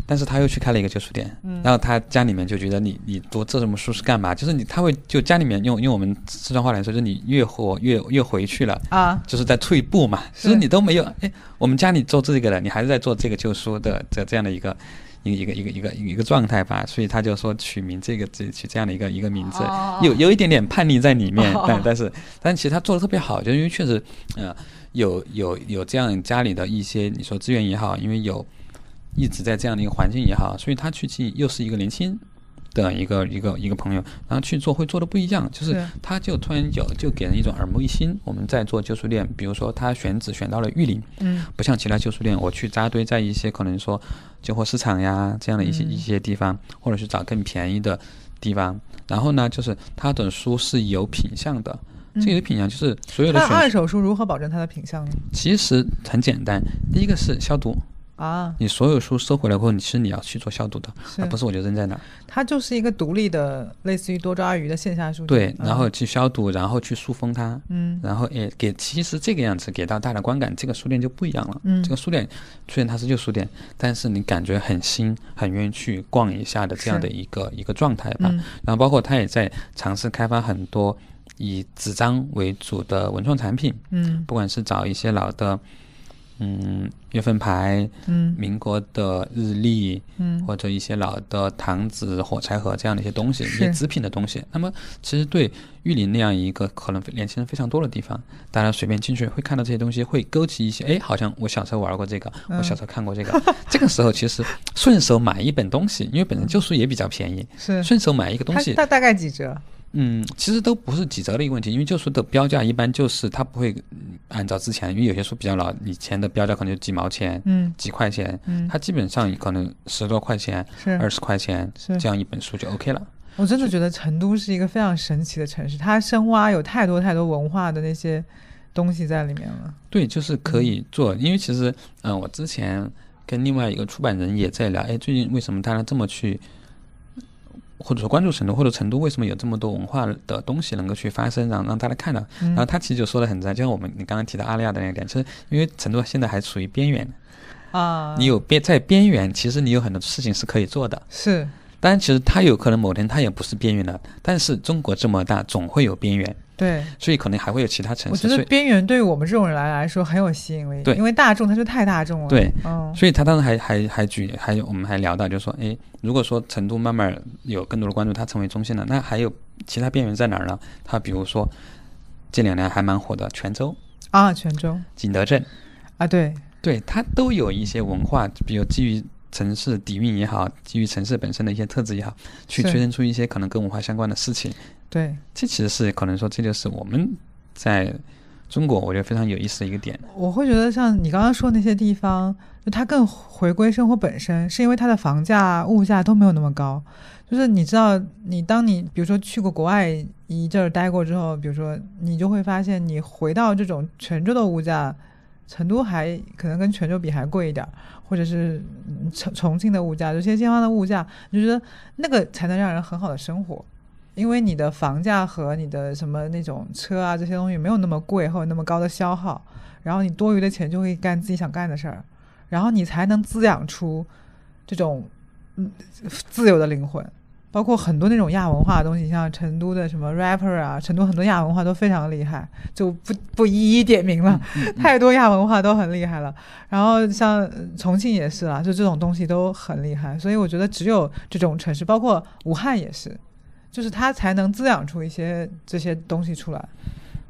但是他又去开了一个旧书店，然后他家里面就觉得你你读这什么书是干嘛？就是你他会就家里面用用我们四川话来说，就是你越活越越回去了啊，就是在退步嘛。就是你都没有哎，我们家里做这个的，你还是在做这个旧书的这这样的一个一个一个一个一个一个状态吧。所以他就说取名这个这取这样的一个一个名字，有有一点点叛逆在里面，但但是但其实他做的特别好，就因为确实呃有有有这样家里的一些你说资源也好，因为有。一直在这样的一个环境也好，所以他去进又是一个年轻的一个一个一个朋友，然后去做会做的不一样，就是是他就突然有就给人一种耳目一新。我们在做旧书店，比如说他选址选到了玉林，嗯不像其他旧书店，我去扎堆在一些可能说旧货市场呀这样的一些、嗯一些地方，或者去找更便宜的地方。然后呢，就是他的书是有品相的，嗯这个品相就是所有的它选二手书如何保证它的品相呢？其实很简单，第一个是消毒，啊，你所有书收回来过后，你其实你要去做消毒的，是而不是我就扔在那儿。它就是一个独立的，类似于多抓鱼的线下书店对，然后去消毒，然后去塑封它，嗯然后诶给其实这个样子给到大家的观感，这个书店就不一样了。嗯这个书店虽然它是旧书店，但是你感觉很新，很愿意去逛一下的这样的一个一个状态吧。嗯然后包括它也在尝试开发很多以纸张为主的文创产品，嗯不管是找一些老的。嗯，月份牌、嗯。民国的日历，嗯。或者一些老的糖纸、火柴盒这样的一些东西，一些纸品的东西。那么，其实对玉林那样一个可能年轻人非常多的地方，大家随便进去会看到这些东西，会勾起一些，哎，好像我小时候玩过这个，嗯。我小时候看过这个。*laughs* 这个时候其实顺手买一本东西，因为本身旧书也比较便宜，是。顺手买一个东西，大大概几折？嗯，其实都不是几折的一个问题，因为旧书的标价一般就是它不会嗯按照之前，因为有些书比较老，以前的标价可能就几毛钱、嗯几块钱，嗯，它基本上可能十多块钱、是二十块钱是这样一本书就 OK 了。我真的觉得成都是一个非常神奇的城市，它深挖有太多太多文化的那些东西在里面了。对，就是可以做，因为其实，嗯、我之前跟另外一个出版人也在聊，哎，最近为什么大家这么去，或者说关注成都，或者成都为什么有这么多文化的东西能够去发生，让让大家看到。嗯。然后他其实就说的很在，就像我们你刚刚提到阿利亚的那个点，其实因为成都现在还处于边缘，啊，你有边在边缘，其实你有很多事情是可以做的。是。当然，其实它有可能某天它也不是边缘的，但是中国这么大，总会有边缘，对。所以可能还会有其他城市。我觉得边缘对于我们这种人来来说很有吸引力，对因为大众它就太大众了。对，嗯，所以他当时还还还举还有我们还聊到，就是说，诶，如果说成都慢慢有更多的关注，它成为中心了，那还有其他边缘在哪儿呢？它比如说这两年还蛮火的泉州、啊，泉州景德镇，啊，对，对它都有一些文化，比如基于城市底蕴也好，基于城市本身的一些特质也好，去催生出一些可能跟文化相关的事情。对，这其实是可能说，这就是我们在中国我觉得非常有意思的一个点。我会觉得像你刚刚说那些地方，就它更回归生活本身，是因为它的房价、物价都没有那么高。就是你知道，你当你比如说去过国外一阵儿待过之后，比如说你就会发现，你回到这种泉州的物价，成都还可能跟泉州比还贵一点儿，或者是嗯重重庆的物价，有些地方的物价，你就觉得那个才能让人很好的生活。因为你的房价和你的什么那种车啊这些东西没有那么贵，或者那么高的消耗，然后你多余的钱就会干自己想干的事儿，然后你才能滋养出这种嗯自由的灵魂。包括很多那种亚文化的东西，像成都的什么 rapper 啊，成都很多亚文化都非常厉害，就不不一一点名了，*laughs* 太多亚文化都很厉害了。然后像呃重庆也是啦，就这种东西都很厉害，所以我觉得只有这种城市，包括武汉也是，就是它才能滋养出一些这些东西出来。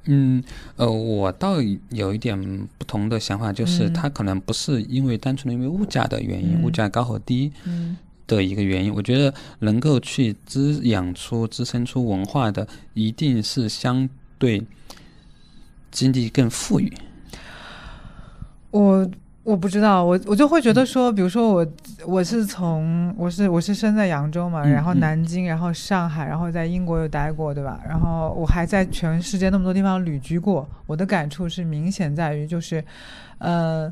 嗯，呃，我倒有一点不同的想法，就是嗯它可能不是因为单纯的因为物价的原因，嗯物价高和低嗯的一个原因。我觉得能够去滋养出、滋生出文化的，一定是相对经济更富裕。我我不知道，我我就会觉得说，比如说我我是从我是我是生在扬州嘛，嗯然后嗯南京，然后上海，然后在英国又待过，对吧？然后我还在全世界那么多地方旅居过，我的感触是明显在于就是，呃。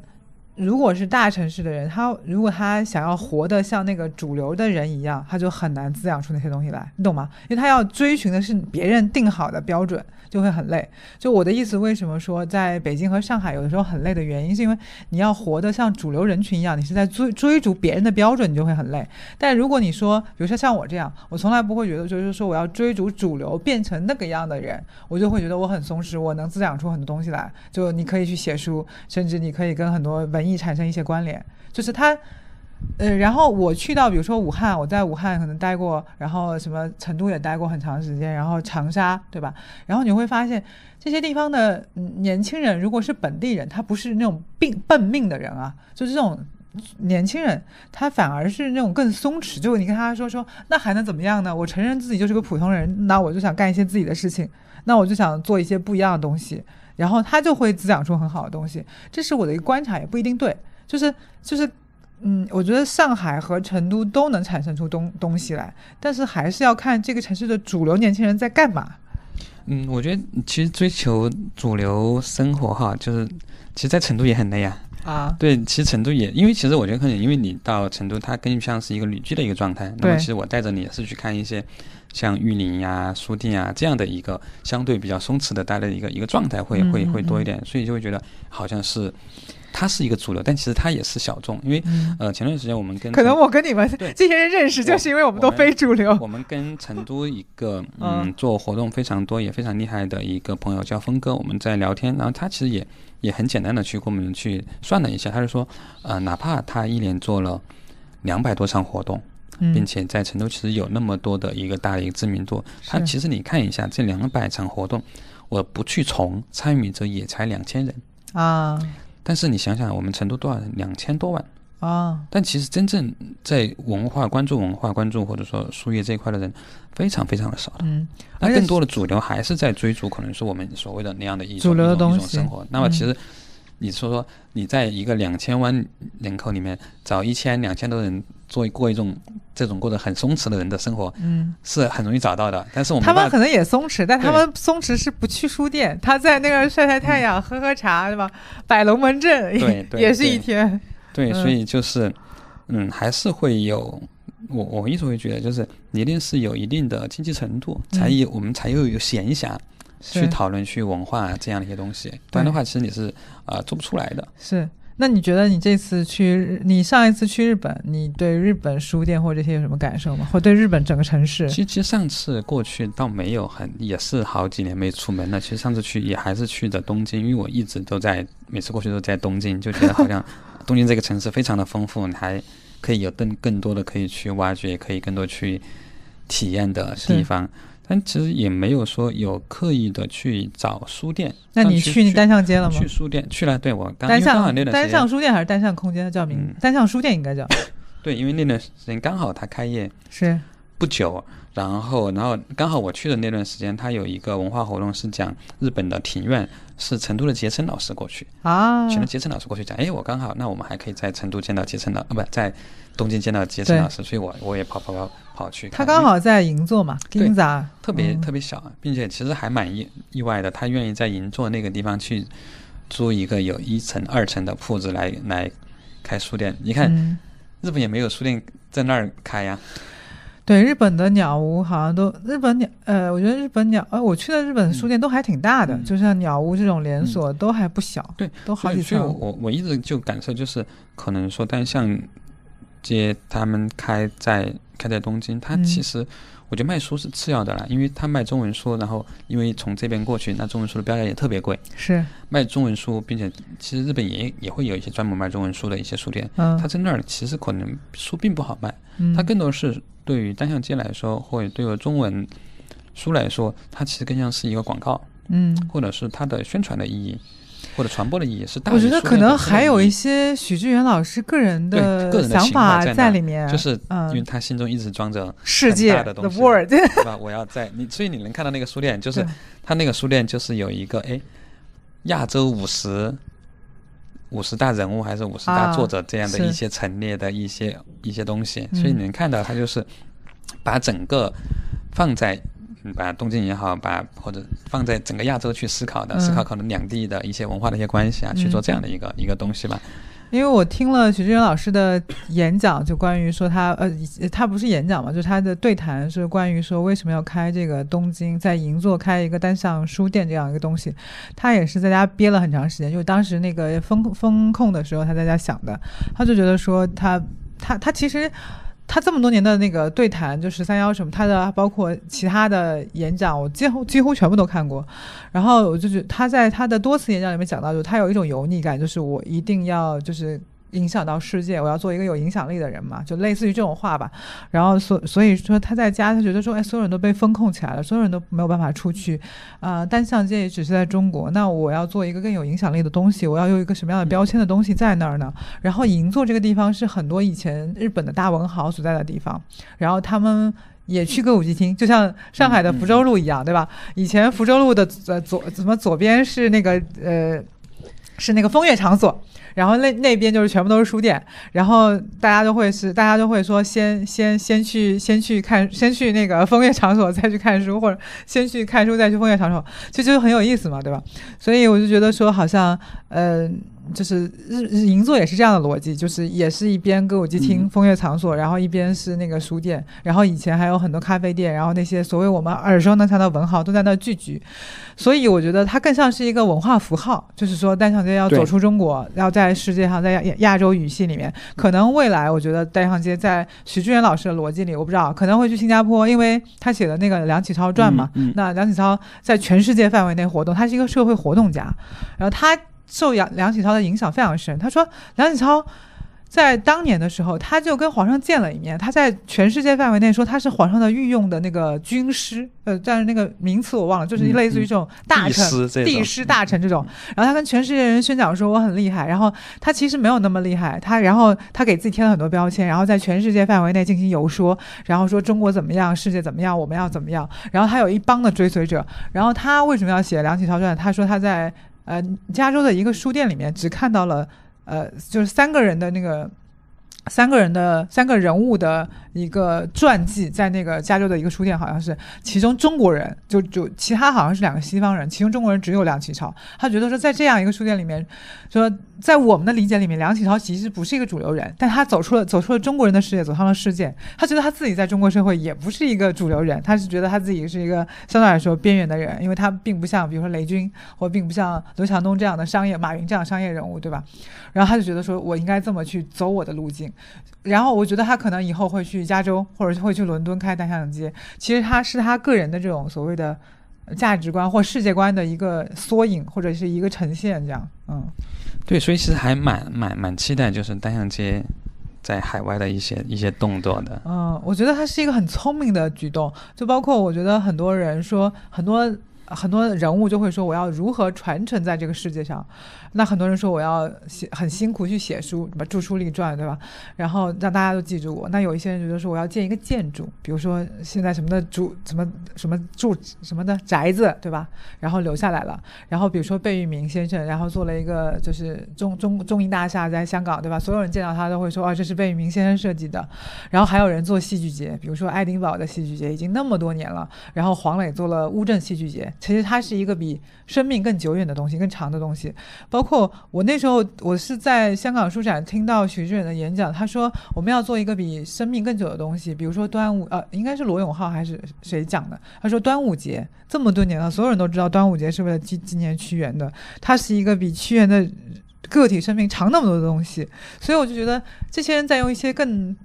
如果是大城市的人，他如果他想要活得像那个主流的人一样，他就很难滋养出那些东西来，你懂吗？因为他要追寻的是别人定好的标准，就会很累。就我的意思，为什么说在北京和上海有的时候很累的原因，是因为你要活得像主流人群一样，你是在追追逐别人的标准，你就会很累。但如果你说，比如说像我这样，我从来不会觉得就是说我要追逐主流变成那个样的人，我就会觉得我很松弛，我能滋养出很多东西来。就你可以去写书，甚至你可以跟很多文艺产生一些关联，就是它。呃，然后我去到比如说武汉，我在武汉可能待过，然后什么成都也待过很长时间，然后长沙，对吧？然后你会发现这些地方的嗯年轻人，如果是本地人，他不是那种病笨命的人啊，就是这种年轻人他反而是那种更松弛，就你跟他说说，那还能怎么样呢？我承认自己就是个普通人，那我就想干一些自己的事情，那我就想做一些不一样的东西，然后他就会滋养出很好的东西。这是我的一个观察，也不一定对，就是就是。嗯，我觉得上海和成都都能产生出东东西来，但是还是要看这个城市的主流年轻人在干嘛。嗯，我觉得其实追求主流生活哈，就是其实，在成都也很累啊。啊，对，其实成都也，因为其实我觉得可能因为你到成都，它更像是一个旅居的一个状态。那么，其实我带着你也是去看一些像玉林呀、书店啊这样的一个相对比较松弛的待的一个一个状态，会会会多一点，所以就会觉得好像是。它是一个主流，但其实它也是小众，因为呃，前段时间我们跟可能我跟你们这些人认识，就是因为我们都非主流。我们跟成都一个 *laughs* 嗯做活动非常多也非常厉害的一个朋友叫峰哥，我们在聊天，然后他其实也也很简单的去跟我们去算了一下，他就说呃，哪怕他一年做了两百多场活动，并且在成都其实有那么多的一个大的一个知名度，他其实你看一下这两百场活动，我不去从参与者也才两千人啊。但是你想想，我们成都多少人？两千多万啊！但其实真正在文化关注、文化关注或者说书业这一块的人，非常非常的少的。嗯，那更多的主流还是在追逐，可能是我们所谓的那样的一种一种生活。那么其实你说说，你在一个两千万人口里面找一千两千多人做过一种这种过得很松弛的人的生活，嗯，是很容易找到的。但是我们他们可能也松弛，但他们松弛是不去书店，他在那个晒晒太阳、喝喝茶，对吧？摆龙门阵，对，*laughs* 也是一天。对，所以就是，嗯，还是会有。我我一直会觉得，就是一定是有一定的经济程度，才有我们才有有闲暇去讨论去文化这样的一些东西。不然的话，其实你是啊做不出来的。是。那你觉得你这次去，你上一次去日本，你对日本书店或者这些有什么感受吗？或对日本整个城市？其实，其实上次过去倒没有很，也是好几年没出门了。其实上次去也还是去的东京，因为我一直都在，每次过去都在东京，就觉得好像东京这个城市非常的丰富，你还可以有更更多的可以去挖掘，可以更多去体验的地方。但其实也没有说有刻意的去找书店。那你去单向街了吗？去书店去了，对我刚单向单向书店还是单向空间的叫名？单向书店应该叫。对，因为那段时间刚好它开业是不久，然后然后刚好我去的那段时间，他有一个文化活动是讲日本的庭院，是成都的杰森老师过去啊，请了杰森老师过去讲，哎，我刚好那我们还可以在成都见到杰森老呃，不在东京见到杰森老师，所以我我也跑跑跑。跑去，他刚好在银座嘛，金子啊，特别特别小，并且其实还蛮意意外的，他愿意在银座那个地方去租一个有一层、二层的铺子来来开书店。你看，日本也没有书店在那儿开呀。对，日本的鸟屋好像都日本鸟，呃，我觉得日本鸟，呃，我去的日本书店都还挺大的，就像鸟屋这种连锁都还不小，对，都好几层。我我一直就感受就是，可能说单向街他们开在。开在东京，他其实我觉得卖书是次要的啦，因为他卖中文书，然后因为从这边过去，那中文书的标价也特别贵。是卖中文书，并且其实日本也也会有一些专门卖中文书的一些书店。嗯，他在那儿其实可能书并不好卖，他更多是对于单向街来说，或者对于中文书来说，它其实更像是一个广告，嗯，或者是它的宣传的意义。或者传播的意义是大。我觉得可能还有一些许志远老师个人的个人想法在里面，就是因为他心中一直装着世界的东西，对吧？*laughs* 我要在你，所以你能看到那个书店，就是他那个书店就是有一个哎，亚洲五十五十大人物还是五十大作者这样的一些陈列的一些一些东西，所以你能看到他就是把整个放在。把东京也好，把或者放在整个亚洲去思考的，思考可能两地的一些文化的一些关系啊，去做这样的一个一个东西吧。因为我听了徐志远老师的演讲，就关于说他呃，他不是演讲嘛，就是他的对谈是关于说为什么要开这个东京在银座开一个单向书店这样一个东西。他也是在家憋了很长时间，就当时那个风风控的时候，他在家想的，他就觉得说他他他其实。他这么多年的那个对谈，就十三幺什么，他的包括其他的演讲，我几乎几乎全部都看过。然后我就觉他在他的多次演讲里面讲到，就他有一种油腻感，就是我一定要就是影响到世界，我要做一个有影响力的人嘛，就类似于这种话吧。然后所所以说他在家，他觉得说，哎，所有人都被封控起来了，所有人都没有办法出去，啊、单向街也只是在中国，那我要做一个更有影响力的东西，我要用一个什么样的标签的东西在那儿呢？然后银座这个地方是很多以前日本的大文豪所在的地方，然后他们。也去歌舞伎町，就像上海的福州路一样，对吧？以前福州路的呃左怎么左边是那个呃是那个风月场所，然后那那边就是全部都是书店，然后大家都会是大家都会说先先先去先去看先去那个风月场所再去看书，或者先去看书再去风月场所，这就很有意思嘛，对吧？所以我就觉得说好像嗯。就是日日银座也是这样的逻辑，就是也是一边歌舞伎町、嗯。风月场所，然后一边是那个书店，然后以前还有很多咖啡店，然后那些所谓我们耳熟能详的文豪都在那聚集，所以我觉得它更像是一个文化符号，就是说单向街要走出中国，要在世界上，在亚亚洲语系里面，可能未来我觉得单向街在徐志远老师的逻辑里，我不知道可能会去新加坡，因为他写的那个梁启超传嘛，嗯嗯。那梁启超在全世界范围内活动，他是一个社会活动家，然后他受梁梁启超的影响非常深。他说梁启超在当年的时候，他就跟皇上见了一面，他在全世界范围内说他是皇上的御用的那个军师，呃，但是那个名词我忘了，就是嗯类似于这种大 *laughs* 帝臣。帝师大臣这种，然后他跟全世界人宣讲说我很厉害，然后他其实没有那么厉害，他然后他给自己贴了很多标签，然后在全世界范围内进行游说，然后说中国怎么样，世界怎么样，我们要怎么样，然后他有一帮的追随者，然后他为什么要写《梁启超传》？他说他在呃加州的一个书店里面只看到了呃就是三个人的那个。三个人的三个人物的一个传记，在那个加州的一个书店，好像是其中中国人就就其他好像是两个西方人，其中中国人只有梁启超。他觉得说在这样一个书店里面，说在我们的理解里面，梁启超其实不是一个主流人，但他走出了走出了中国人的视野，走上了世界。他觉得他自己在中国社会也不是一个主流人，他是觉得他自己是一个相对来说边缘的人，因为他并不像比如说雷军，或并不像刘强东这样的商业，马云这样商业人物，对吧？然后他就觉得说我应该这么去走我的路径。然后我觉得他可能以后会去加州，或者会去伦敦开单向街。其实他是他个人的这种所谓的价值观或世界观的一个缩影，或者是一个呈现，这样。嗯，对，所以其实还蛮蛮蛮期待，就是单向街在海外的一些一些动作的。嗯，我觉得他是一个很聪明的举动，就包括我觉得很多人说很多。很多人物就会说我要如何传承在这个世界上，那很多人说我要写很辛苦去写书，什么著书立传，对吧？然后让大家都记住我。那有一些人觉得说我要建一个建筑，比如说现在什么的住什么什么住什么的宅子，对吧？然后留下来了。然后比如说贝聿铭先生，然后做了一个就是中中中银大厦在香港，对吧？所有人见到他都会说啊，这是贝聿铭先生设计的。然后还有人做戏剧节，比如说爱丁堡的戏剧节已经那么多年了，然后黄磊做了乌镇戏剧节。其实它是一个比生命更久远的东西，更长的东西。包括我那时候，我是在香港书展听到许志远的演讲，他说我们要做一个比生命更久的东西，比如说端午，呃，应该是罗永浩还是谁讲的？他说端午节这么多年了，所有人都知道端午节是为了纪纪念屈原的，它是一个比屈原的个体生命长那么多的东西，所以我就觉得这些人在用一些更。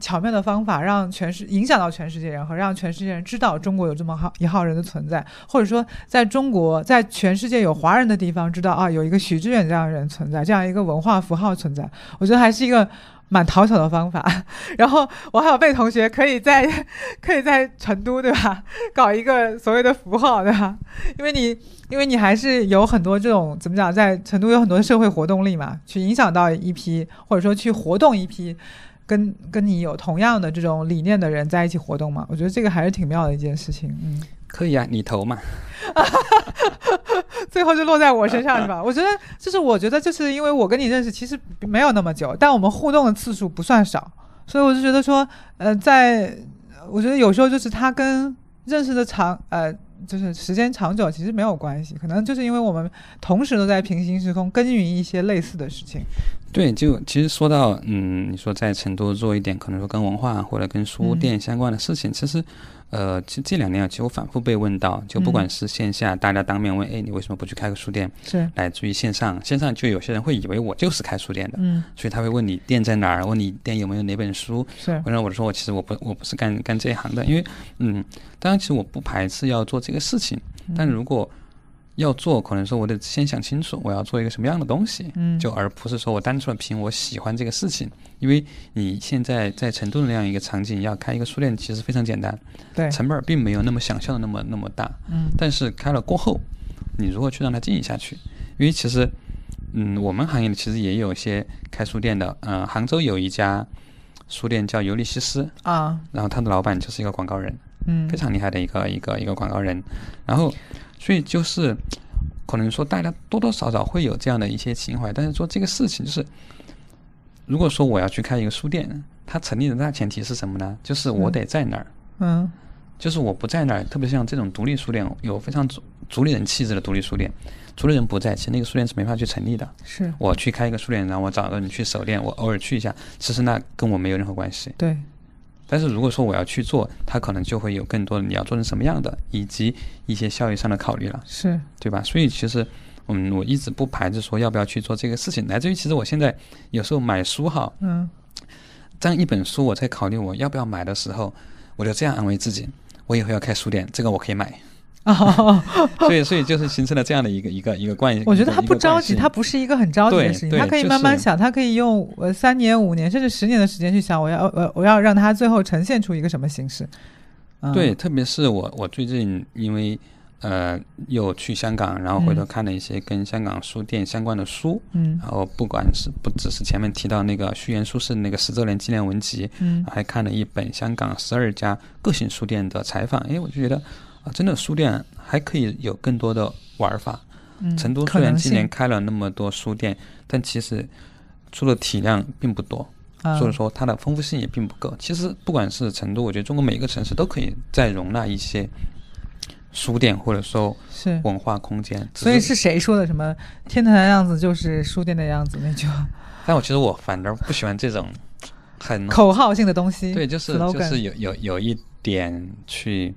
巧妙的方法让全世影响到全世界人和让全世界人知道中国有这么好一号人的存在，或者说在中国在全世界有华人的地方知道啊有一个许知远这样的人存在，这样一个文化符号存在，我觉得还是一个蛮讨巧的方法。*laughs* 然后我还有贝同学可以在可以在成都对吧搞一个所谓的符号对吧？因为你因为你还是有很多这种怎么讲，在成都有很多社会活动力嘛，去影响到一批或者说去活动一批。跟跟你有同样的这种理念的人在一起活动嘛，我觉得这个还是挺妙的一件事情。嗯，可以啊，你投嘛。*laughs* 最后就落在我身上是吧？我觉得就是我觉得就是因为我跟你认识其实没有那么久，但我们互动的次数不算少，所以我就觉得说，呃，在我觉得有时候就是他跟认识的长呃。就是时间长久其实没有关系，可能就是因为我们同时都在平行时空耕耘一些类似的事情。对，就其实说到，嗯，你说在成都做一点可能说跟文化或者跟书店相关的事情，其实，呃，其实这两年其实我反复被问到，就不管是线下大家当面问，哎，你为什么不去开个书店？是，来自于线上，线上就有些人会以为我就是开书店的，嗯，所以他会问你店在哪儿，问你店有没有哪本书。是，然后我说我其实我不我不是干干这一行的，因为嗯，当然其实我不排斥要做这个事情，但如果要做，可能说我得先想清楚我要做一个什么样的东西，嗯就而不是说我单纯的凭我喜欢这个事情。因为你现在在成都的那样一个场景，要开一个书店其实非常简单，对，成本并没有那么想象的那么那么大。嗯但是开了过后，你如何去让它经营下去？因为其实，嗯，我们行业里其实也有一些开书店的，呃，杭州有一家书店叫尤利西斯，啊，然后他的老板就是一个广告人，嗯非常厉害的一个一个一个广告人，然后所以就是 *tsk* 可能说大家多多少少会有这样的一些情怀，但是做这个事情就是，如果说我要去开一个书店，它成立的大前提是什么呢？就是我嗯得在那儿。嗯就是我不在那儿，特别像这种独立书店，有非常主主理人气质的独立书店，主理人不在，其实那个书店是没法去成立的。是我去开一个书店，然后我找个人去守店，我偶尔去一下，其实那跟我没有任何关系。对，但是如果说我要去做，它可能就会有更多的你要做成什么样的，以及一些效益上的考虑了，是对吧？所以其实，嗯，我一直不排斥说要不要去做这个事情，来自于其实我现在有时候买书哈，嗯这样一本书我在考虑我要不要买的时候，我就这样安慰自己，我以后要开书店，这个我可以买。哦，*laughs* 所以，所以就是形成了这样的一个一个一个关系。我觉得他不着急，他不是一个很着急的事情，他可以慢慢想，他可以用呃三年、五年甚至十年的时间去想，我要呃我要让他最后呈现出一个什么形式。嗯、对，特别是我我最近因为呃又去香港，然后回头嗯。看了一些跟香港书店相关的书，嗯。然后不管是不只是前面提到那个序言书是那个十周年纪念文集，嗯。还看了一本香港十二家个性书店的采访，哎，我就觉得啊，真的书店还可以有更多的玩法。嗯，成都虽然今年开了那么多书店，但其实出的体量并不多。啊所以说它的丰富性也并不够。其实不管是成都，我觉得中国每一个城市都可以再容纳一些书店或者说是。文化空间。所以是谁说的什么“天坛的样子就是书店的样子”那句话但我其实我反而不喜欢这种很口号性的东西？对，就是就是有有有一点去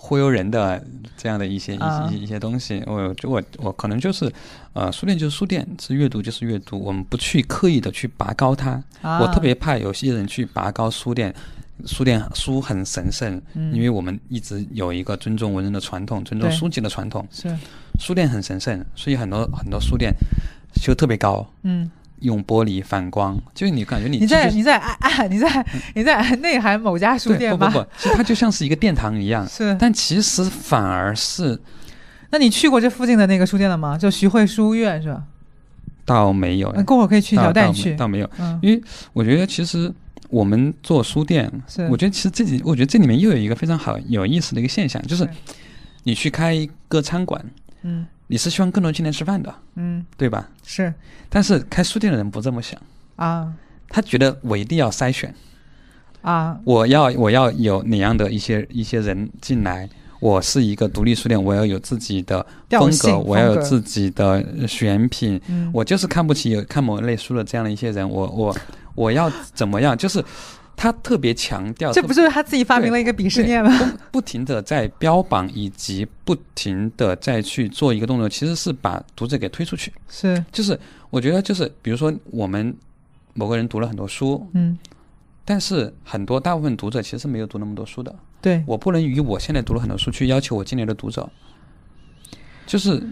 忽悠人的这样的一些一啊。些一些东西。我就我我可能就是呃，书店就是书店，是阅读就是阅读，我们不去刻意的去拔高它。啊，我特别怕有些人去拔高书店，书店书很神圣，嗯。因为我们一直有一个尊重文人的传统，尊重书籍的传统。是。书店很神圣，所以很多很多书店修特别高，嗯，用玻璃反光，就是你感觉你你在你在暗暗你在你在 *laughs* 内涵某家书店吗？不不不，其实它就像是一个殿堂一样，是，但其实反而是那你去过这附近的那个书店了吗？就徐汇书院是吧？倒没有，那过会儿可以去一倒倒条带你去。倒没有，嗯，因为我觉得其实我们做书店，是我觉得其实这几，我觉得这里面又有一个非常好有意思的一个现象，就是是你去开一个餐馆，嗯你是希望更多人进来吃饭的，嗯对吧？是但是开书店的人不这么想，啊他觉得我一定要筛选，啊我要我要有哪样的一些一些人进来。我是一个独立书店，我要有自己的风格，我要有自己的呃选品。嗯我就是看不起有看某类书的这样的一些人，我我我要怎么样？就是他特别强调，这不是他自己发明了一个鄙视链吗？不停的在标榜，以及不停的再去做一个动作，其实是把读者给推出去。是就是我觉得，就是比如说我们某个人读了很多书，嗯但是很多大部分读者其实是没有读那么多书的。对我不能以我现在读了很多书去要求我今年的读者，就是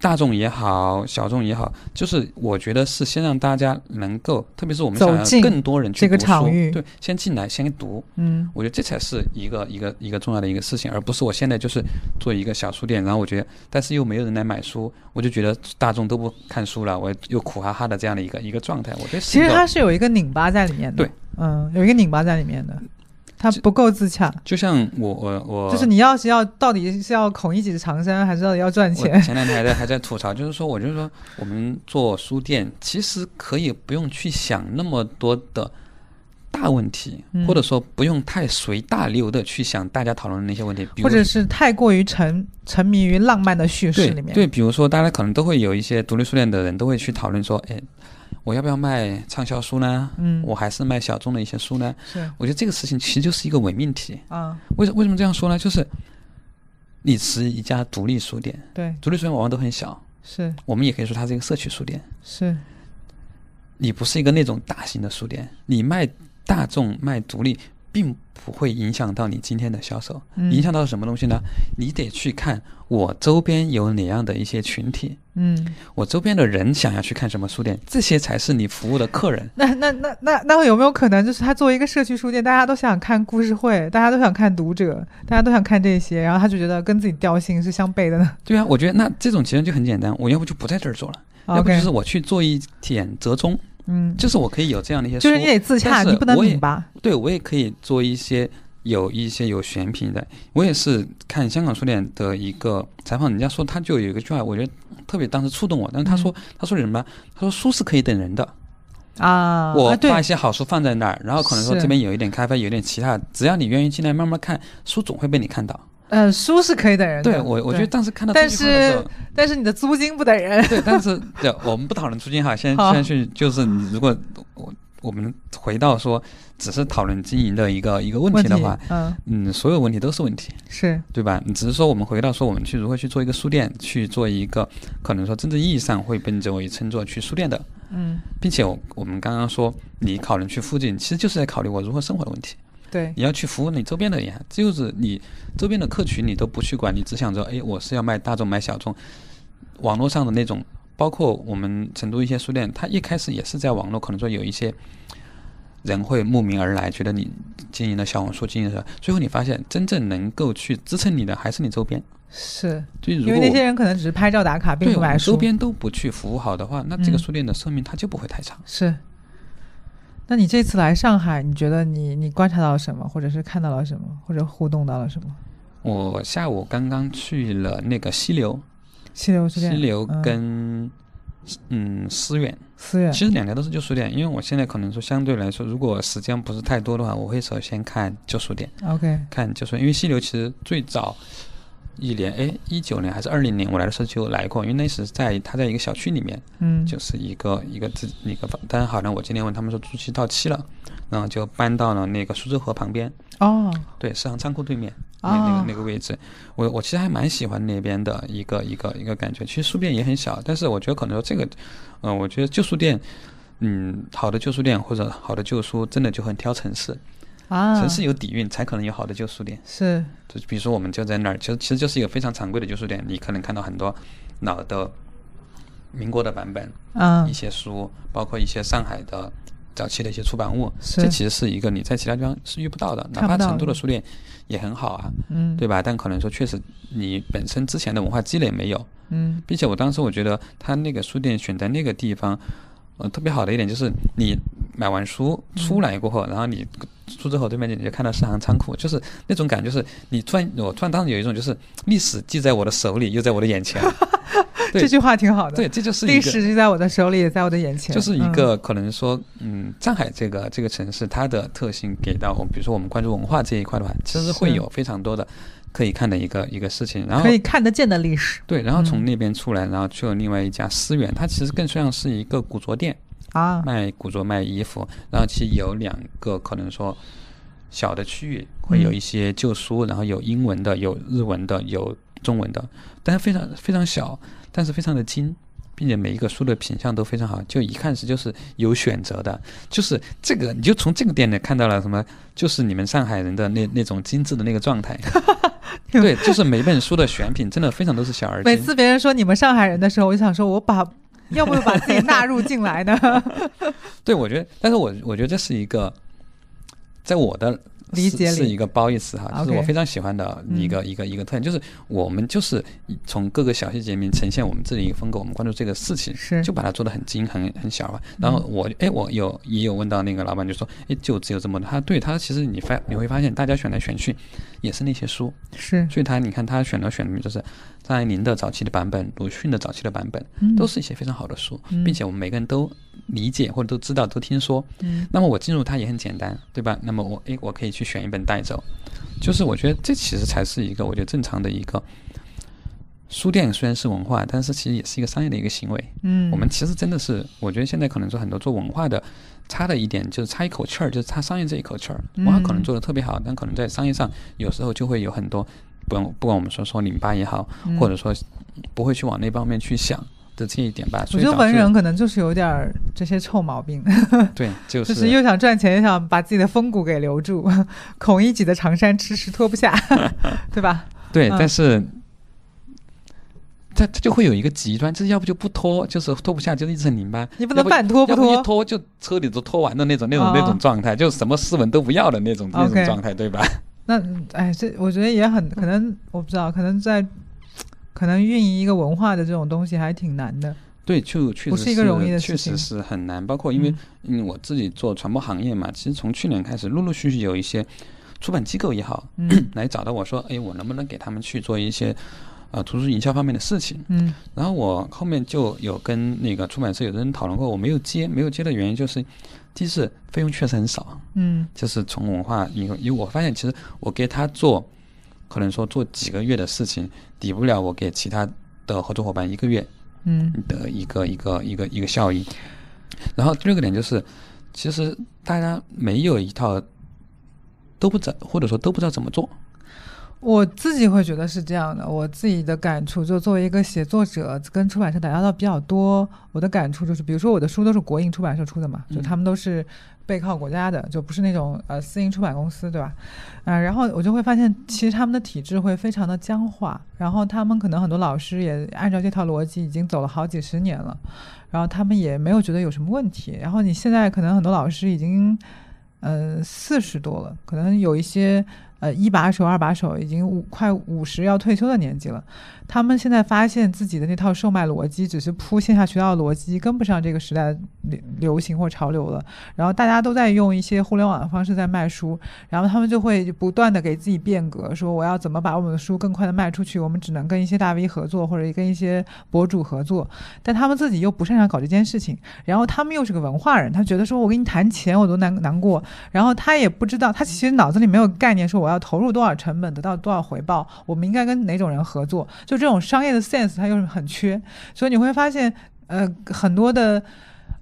大众也好，小众也好，就是我觉得是先让大家能够，特别是我们想要更多人去这个读书场域。对，先进来先读，嗯。我觉得这才是一个一个一个重要的一个事情，而不是我现在就是做一个小书店，然后我觉得，但是又没有人来买书，我就觉得大众都不看书了，我又苦哈哈的这样的一个一个状态，我觉得其实它是有一个拧巴在里面的。对，嗯，有一个拧巴在里面的，它不够自洽。就像我我我就是你要是要到底是要孔乙己的长衫，还是到底要赚钱？前两天还在 *laughs* 还在吐槽，就是说，我就是说，我们做书店其实可以不用去想那么多的大问题，嗯或者说不用太随大流的去想大家讨论的那些问题，或者是太过于沉沉迷于浪漫的叙事里面。对对，比如说大家可能都会有一些独立书店的人都会去讨论说，哎，我要不要卖畅销书呢？嗯我还是卖小众的一些书呢？是我觉得这个事情其实就是一个伪命题。啊，为什为什么这样说呢？就是你是一家独立书店，对，独立书店往往都很小，是我们也可以说它是一个社区书店。是，你不是一个那种大型的书店，你卖大众卖独立，并不会影响到你今天的销售。嗯影响到什么东西呢？你得去看我周边有哪样的一些群体，嗯，我周边的人想要去看什么书店，这些才是你服务的客人。那那那那那有没有可能，就是他作为一个社区书店，大家都想看故事会，大家都想看读者，大家都想看这些，然后他就觉得跟自己调性是相悖的呢对啊，我觉得那这种其实就很简单，我要不就不在这儿做了，要不就是我去做一点折中，嗯，就是我可以有这样的一些，就是你得自洽，你不能拧巴。对我也可以做一些有一些有选品的。我也是看香港书店的一个采访，人家说他就有一个句话，我觉得特别当时触动我。但是他说、他说什么？他说书是可以等人的。啊，我把一些好书放在那儿，然后可能说这边有一点咖啡，有一点其他，只要你愿意进来慢慢看，书总会被你看到。呃，书是可以等人的。对我，我觉得当时看到这但是，但是你的租金不等人。对，但是对，我们不讨论租金哈，先先去就是你如果我我们回到说只是讨论经营的一个一个问题的话，嗯，嗯，所有问题都是问题，是，对吧？你只是说我们回到说我们去如何去做一个书店，去做一个可能说真正意义上会被这为称作去书店的，嗯，并且我我们刚刚说你考虑去附近，其实就是在考虑我如何生活的问题。对，你要去服务你周边的人，就是你周边的客群，你都不去管，你只想着，哎，我是要卖大众买小众。网络上的那种，包括我们成都一些书店，它一开始也是在网络，可能说有一些人会慕名而来，觉得你经营的小红书经营的，最后你发现真正能够去支撑你的还是你周边。是就是如因为那些人可能只是拍照打卡，并不买书。周边都不去服务好的话，那这个嗯书店的寿命它就不会太长。是。那你这次来上海，你觉得你你观察到了什么，或者是看到了什么，或者互动到了什么？我下午刚刚去了那个溪流，溪流书店，溪流嗯跟嗯思远。思远，其实两条都是旧书店，因为我现在可能说相对来说，如果时间不是太多的话，我会首先看旧书店，OK，看旧书，因为溪流其实最早一年，哎，一九年还是二零年我来的时候就来过，因为那时在他在一个小区里面，嗯，就是一个一个自一个，但是好像我今天问他们说租期到期了，然后就搬到了那个苏州河旁边，哦，对，市场仓库对面那个那个位置，我我其实还蛮喜欢那边的一个一个一个感觉。其实书店也很小，但是我觉得可能说这个，嗯、我觉得旧书店，嗯，好的旧书店或者好的旧书，真的就很挑城市，啊，城市有底蕴才可能有好的旧书店。是，就比如说我们就在那儿，其实其实就是一个非常常规的旧书店，你可能看到很多老的民国的版本，嗯一，些书，包括一些上海的早期的一些出版物，是。这其实是一个你在其他地方是遇不到的，哪怕成都的的书店也很好啊，嗯，对吧？但可能说确实你本身之前的文化积累没有，嗯，并且我当时我觉得他那个书店选在那个地方，呃，特别好的一点就是你买完书出来过后，然后你出之后对面你就看到市场仓库，就是那种感觉，就是你突然我突然当时有一种就是历史既在我的手里，又在我的眼前，*laughs* 对这句话挺好的。对，这就是历史就在我的手里，也在我的眼前。就是一嗯个可能说，嗯，上海这个这个城市它的特性给到我，比如说我们关注文化这一块的话，其实会有非常多的可以看的一个一个事情。然后可以看得见的历史。对，然后从嗯。那边出来，然后去了另外一家思源，它其实更像是一个古着店，啊，卖古着卖衣服，然后其实有两个可能说小的区域，会有嗯一些旧书，然后有英文的，有日文的，有中文的，但是非常非常小，但是非常的精。并且每一个书的品相都非常好，就一看是就是有选择的，就是这个你就从这个店里看到了什么，就是你们上海人的那那种精致的那个状态。*laughs* *laughs* 对，*laughs* 就是每本书的选品真的非常都是小而精。每次别人说你们上海人的时候，我就想说，我把要不要把自己纳入进来呢？*laughs* 对，我觉得，但是我我觉得这是一个，在我的是理解里是一个褒义词哈，就是我非常喜欢的一个、一个一个特点，就是我们就是从各个小细节里面呈现我们自己一个风格，我们关注这个事情，是就把它做的很精很很小化。然后我哎，我有也有问到那个老板，就说哎，就只有这么多。他对他其实你发你会发现，大家选来选去也是那些书，是，所以他你看他选了选的就是张爱玲的早期的版本，鲁迅的早期的版本，嗯。都是一些非常好的书，嗯。并且我们每个人都理解或者都知道都听说。嗯那么我进入它也很简单，对吧？那么我诶，我可以去选一本带走，就是我觉得这其实才是一个我觉得正常的一个书店虽然是文化，但是其实也是一个商业的一个行为。嗯，我们其实真的是，我觉得现在可能说很多做文化的差的一点就是差一口气儿，就是差商业这一口气儿。文化可能嗯做的特别好，但可能在商业上有时候就会有很多，不用不管我们说说拧巴也好，嗯或者说不会去往那方面去想，的这一点吧。我觉得文人可能就是有点儿这些臭毛病，*laughs* 对，*laughs* 就是就是又想赚钱，又想把自己的风骨给留住。*laughs* 孔乙己的长衫迟迟脱不下，对吧？对，嗯但是他他就会有一个极端，就是要不就不脱，就是脱不下就一直很拧巴，你不要能半脱不脱不一脱。就车里都脱完的那种那种、哦那种状态，就什么斯文都不要的那种那种状态，对吧？那哎，这我觉得也很可能，我不知道，可能在可能运营一个文化的这种东西还挺难的。对，就确实不是一个容易的确事情确实是很难。包括因为嗯嗯，我自己做传播行业嘛，其实从去年开始，陆陆续续有一些出版机构也好，嗯 *clears throat* 来找到我说，哎，我能不能给他们去做一些呃图书营销方面的事情？嗯然后我后面就有跟那个出版社有的人讨论过，我没有接，没有接的原因就是，第一是费用确实很少，嗯就是从文化因为因为我发现其实我给他做，可能说做几个月的事情，抵不了我给其他的合作伙伴一个月嗯的一个一个一个一个效益。然后第二个点就是，其实大家没有一套都不知或者说都不知道怎么做。我自己会觉得是这样的，我自己的感触就作为一个写作者，跟出版社打交道比较多，我的感触就是，比如说我的书都是国营出版社出的嘛，就嗯他们都是背靠国家的，就不是那种呃私营出版公司，对吧？啊、然后我就会发现，其实他们的体制会非常的僵化，然后他们可能很多老师也按照这套逻辑已经走了好几十年了，然后他们也没有觉得有什么问题。然后你现在可能很多老师已经呃四十多了，可能有一些呃一把手、二把手已经五快五十要退休的年纪了。他们现在发现自己的那套售卖逻辑只是铺线下渠道的逻辑，跟不上这个时代流流行或潮流了。然后大家都在用一些互联网的方式在卖书，然后他们就会不断的给自己变革，说我要怎么把我们的书更快的卖出去，我们只能跟一些大 V 合作或者跟一些博主合作，但他们自己又不擅长搞这件事情，然后他们又是个文化人，他觉得说我跟你谈钱我都难难过，然后他也不知道，他其实脑子里没有概念，说我要投入多少成本得到多少回报，我们应该跟哪种人合作，就这种商业的 sense 它又是很缺，所以你会发现，呃，很多的。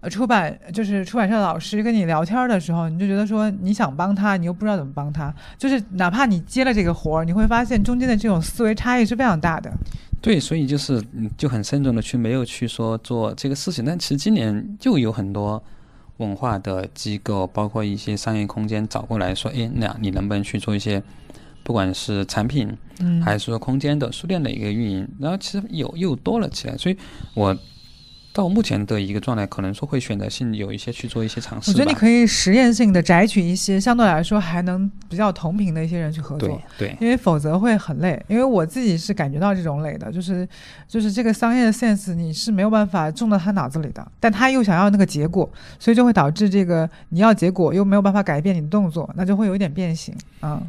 呃，出版就是出版社的老师跟你聊天的时候，你就觉得说你想帮他，你又不知道怎么帮他，就是哪怕你接了这个活儿，你会发现中间的这种思维差异是非常大的。对，所以就是，就很慎重的去没有去说做这个事情。但其实今年就有很多文化的机构，包括一些商业空间找过来说，哎，那你能不能去做一些，不管是产品嗯，还是说空间的书店的一个运营，然后其实有又多了起来。所以我到目前的一个状态，可能说会选择性有一些去做一些尝试。我觉得你可以实验性的摘取一些相对来说还能比较同频的一些人去合作对。对因为否则会很累。因为我自己是感觉到这种累的，就是就是这个商业的 sense 你是没有办法种到他脑子里的，但他又想要那个结果，所以就会导致这个你要结果又没有办法改变你的动作，那就会有一点变形啊。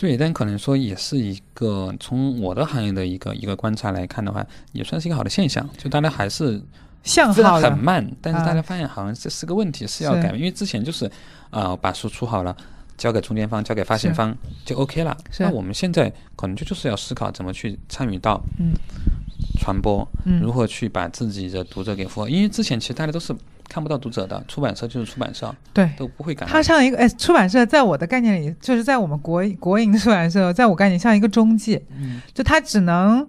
对，但可能说也是一个从我的行业的一个一个观察来看的话，也算是一个好的现象。就大家还是向好的很慢，但是啊大家发现好像这是个问题，是要改变。因为之前就是啊、呃把书出好了，交给中间方，交给发行方就 OK 了。那我们现在可能就就是要思考怎么去参与到嗯传播，嗯如何去把自己的读者给符合。因为之前其实大家都是看不到读者的，出版社就是出版社，对。都不会感到它像一个哎，出版社在我的概念里，就是在我们国国营出版社，在我概念像一个中介，嗯就他只能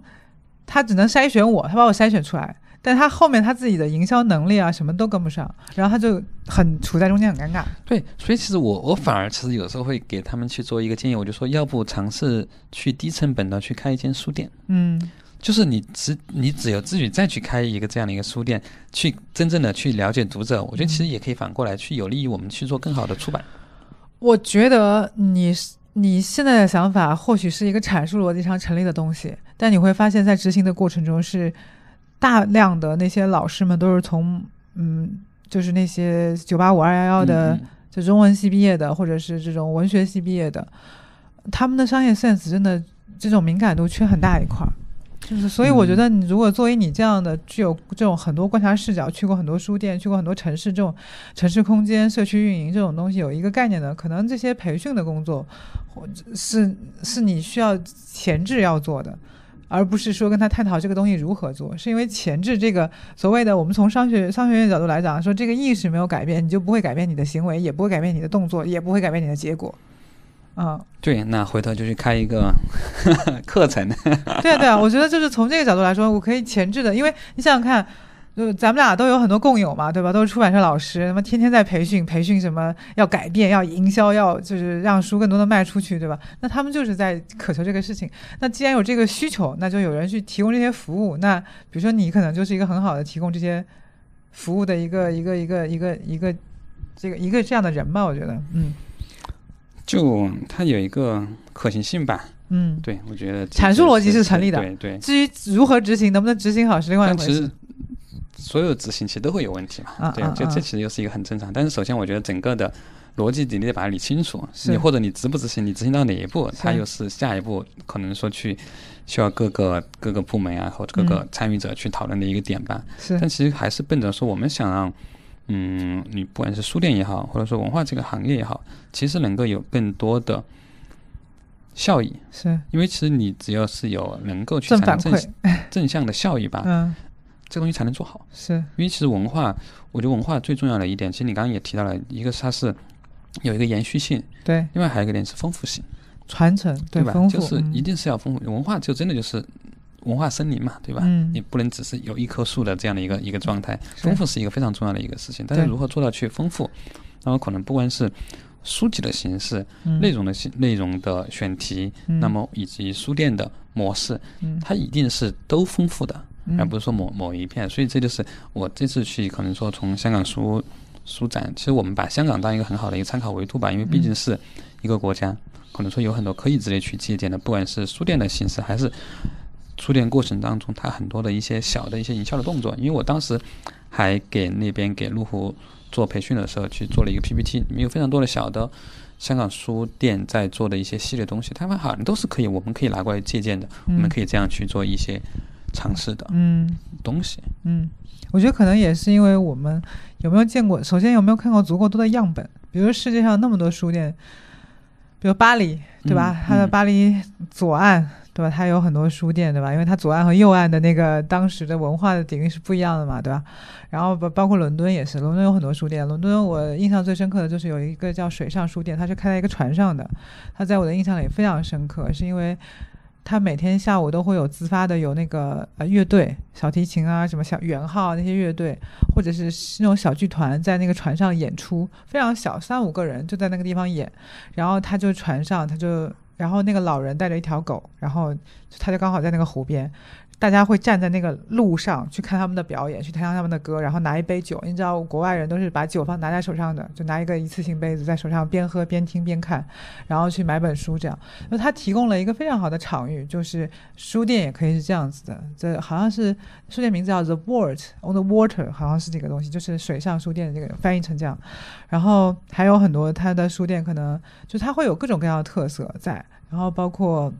他只能筛选我，他把我筛选出来，但他后面他自己的营销能力啊什么都跟不上，然后他就很处在中间很尴尬。对，所以其实我我反而其实有时候会给他们去做一个建议，我就说要不尝试去低成本的去开一间书店。嗯就是你只你只有自己再去开一个这样的一个书店，去真正的去了解读者，我觉得其实也可以反过来去有利于我们去做更好的出版。我觉得你你现在的想法或许是一个阐述逻辑上成立的东西，但你会发现在执行的过程中是大量的那些老师们都是从嗯，就是那些九八五二幺幺的。嗯嗯就中文系毕业的，或者是这种文学系毕业的，他们的商业 sense 真的这种敏感度缺很大一块儿。就是，所以我觉得你如果作为你这样的具有这种很多观察视角，去过很多书店，去过很多城市，这种城市空间、社区运营这种东西有一个概念的，可能这些培训的工作，或者是是你需要前置要做的。而不是说跟他探讨这个东西如何做，是因为前置这个所谓的我们从商学商学院角度来讲，说这个意识没有改变，你就不会改变你的行为，也不会改变你的动作，也不会改变你的结果。嗯，对，那回头就去开一个 *laughs* 课程。*laughs* 对啊，对啊，我觉得就是从这个角度来说，我可以前置的，因为你想想看。就咱们俩都有很多共友嘛，对吧？都是出版社老师，那么天天在培训，培训什么要改变，要营销，要就是让书更多的卖出去，对吧？那他们就是在渴求这个事情。那既然有这个需求，那就有人去提供这些服务。那比如说你可能就是一个很好的提供这些服务的一个一个一个一个一个这个一个这样的人吧，我觉得，嗯，就它有一个可行性吧。嗯，对，我觉得阐述逻辑是成立的。对对。至于如何执行，能不能执行好是另外一回事。所有执行其实都会有问题嘛，对，就这其实又是一个很正常。但是首先，我觉得整个的逻辑你得把它理清楚，你或者你执不执行，你执行到哪一步，它又是下一步可能说去需要各个各个部门啊或者各个参与者去讨论的一个点吧。是，但其实还是奔着说我们想让，嗯，你不管是书店也好，或者说文化这个行业也好，其实能够有更多的效益。是，因为其实你只要是有能够去正反馈 *laughs* 正向的效益吧。嗯。这个东西才能做好，是因为其实文化，我觉得文化最重要的一点，其实你刚刚也提到了，一个是它是有一个延续性，对，另外还有一个点是丰富性，传承，对吧？就是一定是要丰富，文化就真的就是文化森林嘛，对吧？嗯，你不能只是有一棵树的这样的一个一个状态，丰富是一个非常重要的一个事情，但是如何做到去丰富，那么可能不管是书籍的形式、内容的形、内容的选题，那么以及书店的模式，它一定是都丰富的。而不是说某某一片，所以这就是我这次去可能说从香港书书展，其实我们把香港当一个很好的一个参考维度吧，因为毕竟是一个国家，可能说有很多可以值得去借鉴的，不管是书店的形式，还是书店过程当中它很多的一些小的一些营销的动作。因为我当时还给那边给路虎做培训的时候去做了一个 PPT，里面有非常多的小的香港书店在做的一些系列东西，他们好像都是可以，我们可以拿过来借鉴的，我们可以这样去做一些。尝试的嗯东西嗯，我觉得可能也是因为我们有没有见过，首先有没有看过足够多的样本，比如世界上那么多书店，比如巴黎对吧？它的巴黎左岸对吧？它有很多书店对吧？因为它左岸和右岸的那个当时的文化的底蕴是不一样的嘛对吧？然后包包括伦敦也是，伦敦有很多书店，伦敦我印象最深刻的就是有一个叫水上书店，它是开在一个船上的，它在我的印象里非常深刻，是因为。他每天下午都会有自发的有那个呃乐队，小提琴啊，什么小圆号那些乐队，或者是那种小剧团在那个船上演出，非常小，三五个人就在那个地方演。然后他就船上，他就，然后那个老人带着一条狗，然后他就刚好在那个湖边。大家会站在那个路上去看他们的表演，去听他们的歌，然后拿一杯酒。你知道，国外人都是把酒放拿在手上的，就拿一个一次性杯子在手上边喝边听边看，然后去买本书这样。那他提供了一个非常好的场域，就是书店也可以是这样子的。这好像是书店名字叫 The Wort on the Water，好像是这个东西，就是水上书店的这个翻译成这样。然后还有很多他的书店，可能就他会有各种各样的特色在，然后包括。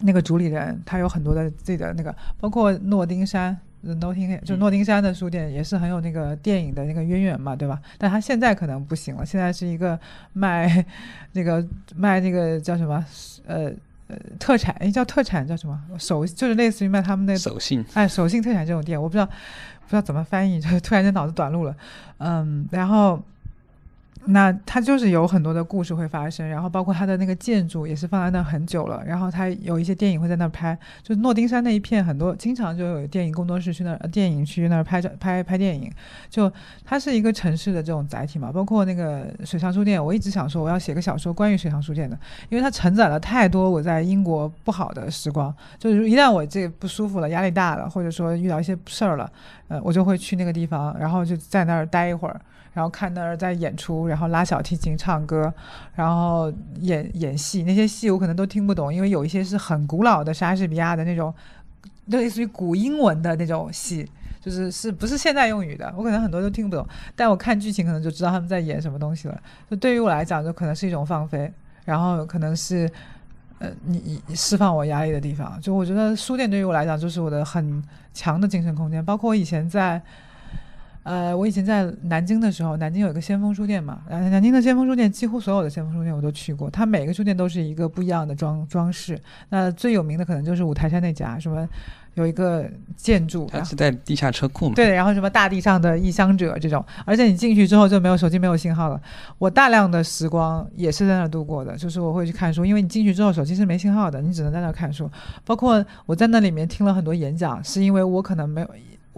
那个主理人他有很多的自己的那个，包括诺丁山，诺丁就诺丁山的书店也是很有那个电影的那个渊源嘛，对吧？但他现在可能不行了，现在是一个卖 *laughs* 那个卖那个叫什么呃呃特产，哎叫特产叫什么手，就是类似于卖他们那手信，哎手信特产这种店，我不知道不知道怎么翻译，就突然间脑子短路了，嗯，然后。那它就是有很多的故事会发生，然后包括它的那个建筑也是放在那很久了，然后它有一些电影会在那儿拍，就是诺丁山那一片很多，经常就有电影工作室去那儿，电影去那儿拍照 *laughs* 拍拍电影，就它是一个城市的这种载体嘛。包括那个水上书店，我一直想说我要写个小说关于水上书店的，因为它承载了太多我在英国不好的时光，就是一旦我这不舒服了、压力大了，或者说遇到一些事儿了，呃，我就会去那个地方，然后就在那儿待一会儿。然后看那儿在演出，然后然后拉小提琴唱歌，然后演演戏。那些戏我可能都听不懂，因为有一些是很古老的莎士比亚的那种，类似于古英文的那种戏，就是是不是现代用语的，我可能很多都听不懂。但我看剧情可能就知道他们在演什么东西了。就对于我来讲，就可能是一种放飞，然后可能是呃你你释放我压力的地方。就我觉得书店对于我来讲就是我的很强的精神空间，包括我以前在。呃，我以前在南京的时候，南京有一个先锋书店嘛，然后南京的先锋书店几乎所有的先锋书店我都去过，它每个书店都是一个不一样的装装饰。那最有名的可能就是五台山那家，什么有一个建筑，它是在地下车库嘛？对，然后什么大地上的异乡者这种，而且你进去之后就没有手机没有信号了。我大量的时光也是在那儿度过的，就是我会去看书，因为你进去之后手机是没信号的，你只能在那儿看书。包括我在那里面听了很多演讲，是因为我可能没有。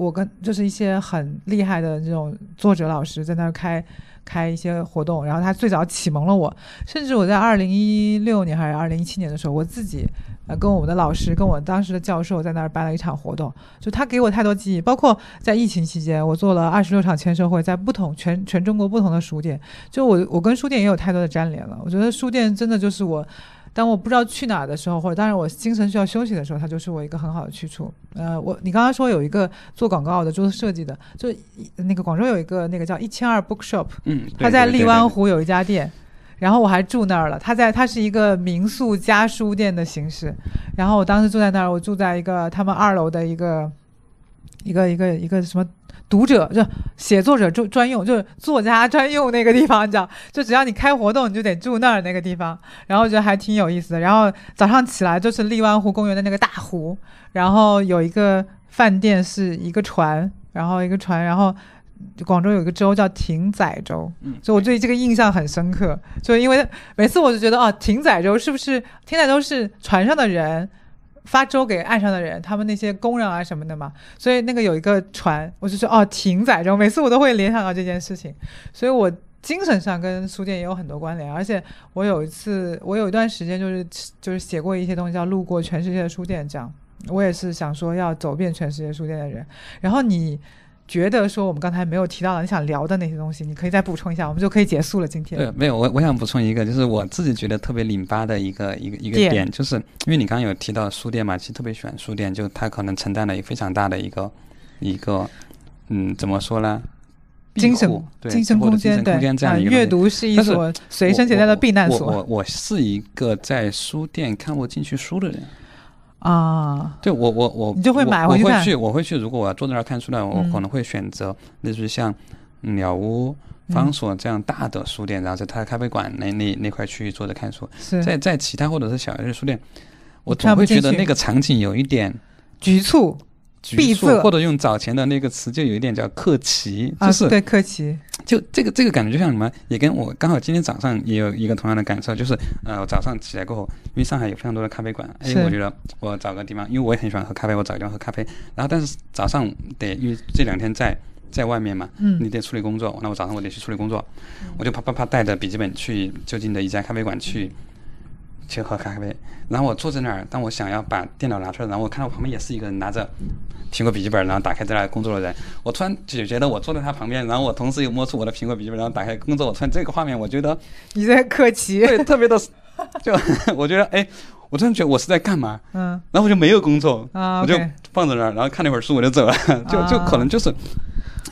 我跟就是一些很厉害的这种作者老师在那儿开开一些活动，然后他最早启蒙了我，甚至我在二零一六年还是二零一七年的时候，我自己呃跟我们的老师跟我当时的教授在那儿办了一场活动，就他给我太多记忆，包括在疫情期间，我做了二十六场签售会，在不同全全中国不同的书店，就我我跟书店也有太多的粘连了，我觉得书店真的就是我。当我不知道去哪的时候，或者当然我精神需要休息的时候，它就是我一个很好的去处。呃，我你刚刚说有一个做广告的，做设计的，就那个广州有一个那个叫一千二 bookshop，嗯，他在荔湾湖有一家店，然后我还住那儿了。他在他是一个民宿加书店的形式，然后我当时住在那儿，我住在一个他们二楼的一个一个一个一个什么。读者就写作者专专用，就是作家专用那个地方，你知道？就只要你开活动，你就得住那儿那个地方。然后我觉得还挺有意思的。然后早上起来就是荔湾湖公园的那个大湖，然后有一个饭店是一个船，然后一个船，然后广州有一个州叫艇仔州，所以我对这个印象很深刻。就因为每次我就觉得啊，艇仔州是不是艇仔州是船上的人？发粥给岸上的人，他们那些工人啊什么的嘛，所以那个有一个船，我就说哦，艇仔粥，每次我都会联想到这件事情，所以我精神上跟书店也有很多关联，而且我有一次，我有一段时间就是就是写过一些东西，叫路过全世界的书店，这样，我也是想说要走遍全世界书店的人，然后你。觉得说我们刚才没有提到的，你想聊的那些东西，你可以再补充一下，我们就可以结束了今天。对，没有，我我想补充一个，就是我自己觉得特别拧巴的一个一个一个点，就是因为你刚刚有提到书店嘛，其实特别喜欢书店，就它可能承担了一个非常大的一个一个，嗯，怎么说呢？精神对精神空间，对，这样一个阅读是一所随身携带的避难所。我我我是一个在书店看不进去书的人。啊，对我我我你就会买回去我会去，我会去。如果我要坐在那儿看书呢，我可能会选择类似于像鸟屋、方所这样大的书店，然后在它的咖啡馆那那那块区域坐着看书。在在其他或者是小一的书店，我总会觉得那个场景有一点局促。闭塞，或者用早前的那个词，就有一点叫客气，就是对客气。就这个这个感觉，就像什么，也跟我刚好今天早上也有一个同样的感受，就是呃，我早上起来过后，因为上海有非常多的咖啡馆，哎，我觉得我找个地方，因为我也很喜欢喝咖啡，我找个地方喝咖啡。然后，但是早上得因为这两天在在外面嘛，嗯，你得处理工作，那我早上我得去处理工作，我就啪啪啪带着笔记本去就近的一家咖啡馆去。去喝咖啡，然后我坐在那儿，当我想要把电脑拿出来，然后我看到旁边也是一个人拿着苹果笔记本，然后打开在那工作的人，我突然就觉得我坐在他旁边，然后我同时又摸出我的苹果笔记本，然后打开工作，我突然这个画面，我觉得 *laughs* 你在客气，对，特别的，就我觉得，哎，我突然觉得我是在干嘛？*laughs* 嗯，然后我就没有工作，我就放在那儿，然后看了一会儿书，我就走了，就就可能就是。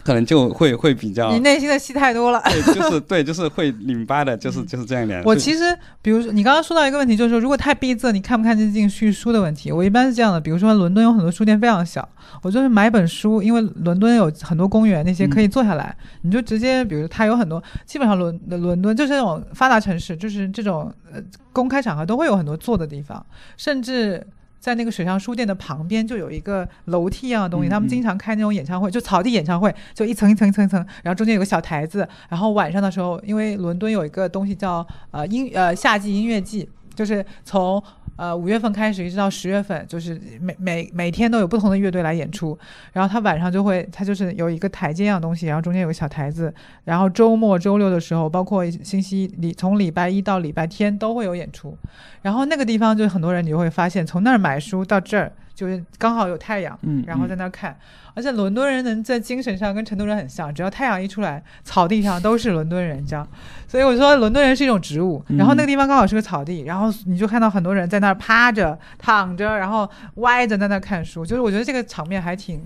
可能就会会比较，你内心的戏太多了。对，就是对，就是会拧巴的，就是就是这样的。我其实，比如说你刚刚说到一个问题，就是说如果太闭塞，你看不看得进去书的问题。我一般是这样的，比如说伦敦有很多书店非常小，我就是买本书，因为伦敦有很多公园，那些可以坐下来，你就直接，比如它有很多，基本上伦伦敦就是那种发达城市，就是这种呃公开场合都会有很多坐的地方，甚至。在那个水上书店的旁边就有一个楼梯一样的东西，他们经常开那种演唱会，就草地演唱会，就一层一层一层一层，然后中间有个小台子，然后晚上的时候，因为伦敦有一个东西叫呃音呃夏季音乐季，就是从。呃，五月份开始一直到十月份，就是每每每天都有不同的乐队来演出。然后他晚上就会，他就是有一个台阶一样东西，然后中间有个小台子。然后周末、周六的时候，包括星期礼，从礼拜一到礼拜天都会有演出。然后那个地方就很多人，你就会发现，从那儿买书到这儿。就是刚好有太阳，嗯，然后在那儿看，而且伦敦人能在精神上跟成都人很像，只要太阳一出来，草地上都是伦敦人，这样，所以我说伦敦人是一种植物。然后那个地方刚好是个草地，然后你就看到很多人在那儿趴着、躺着，然后歪着在那儿看书，就是我觉得这个场面还挺，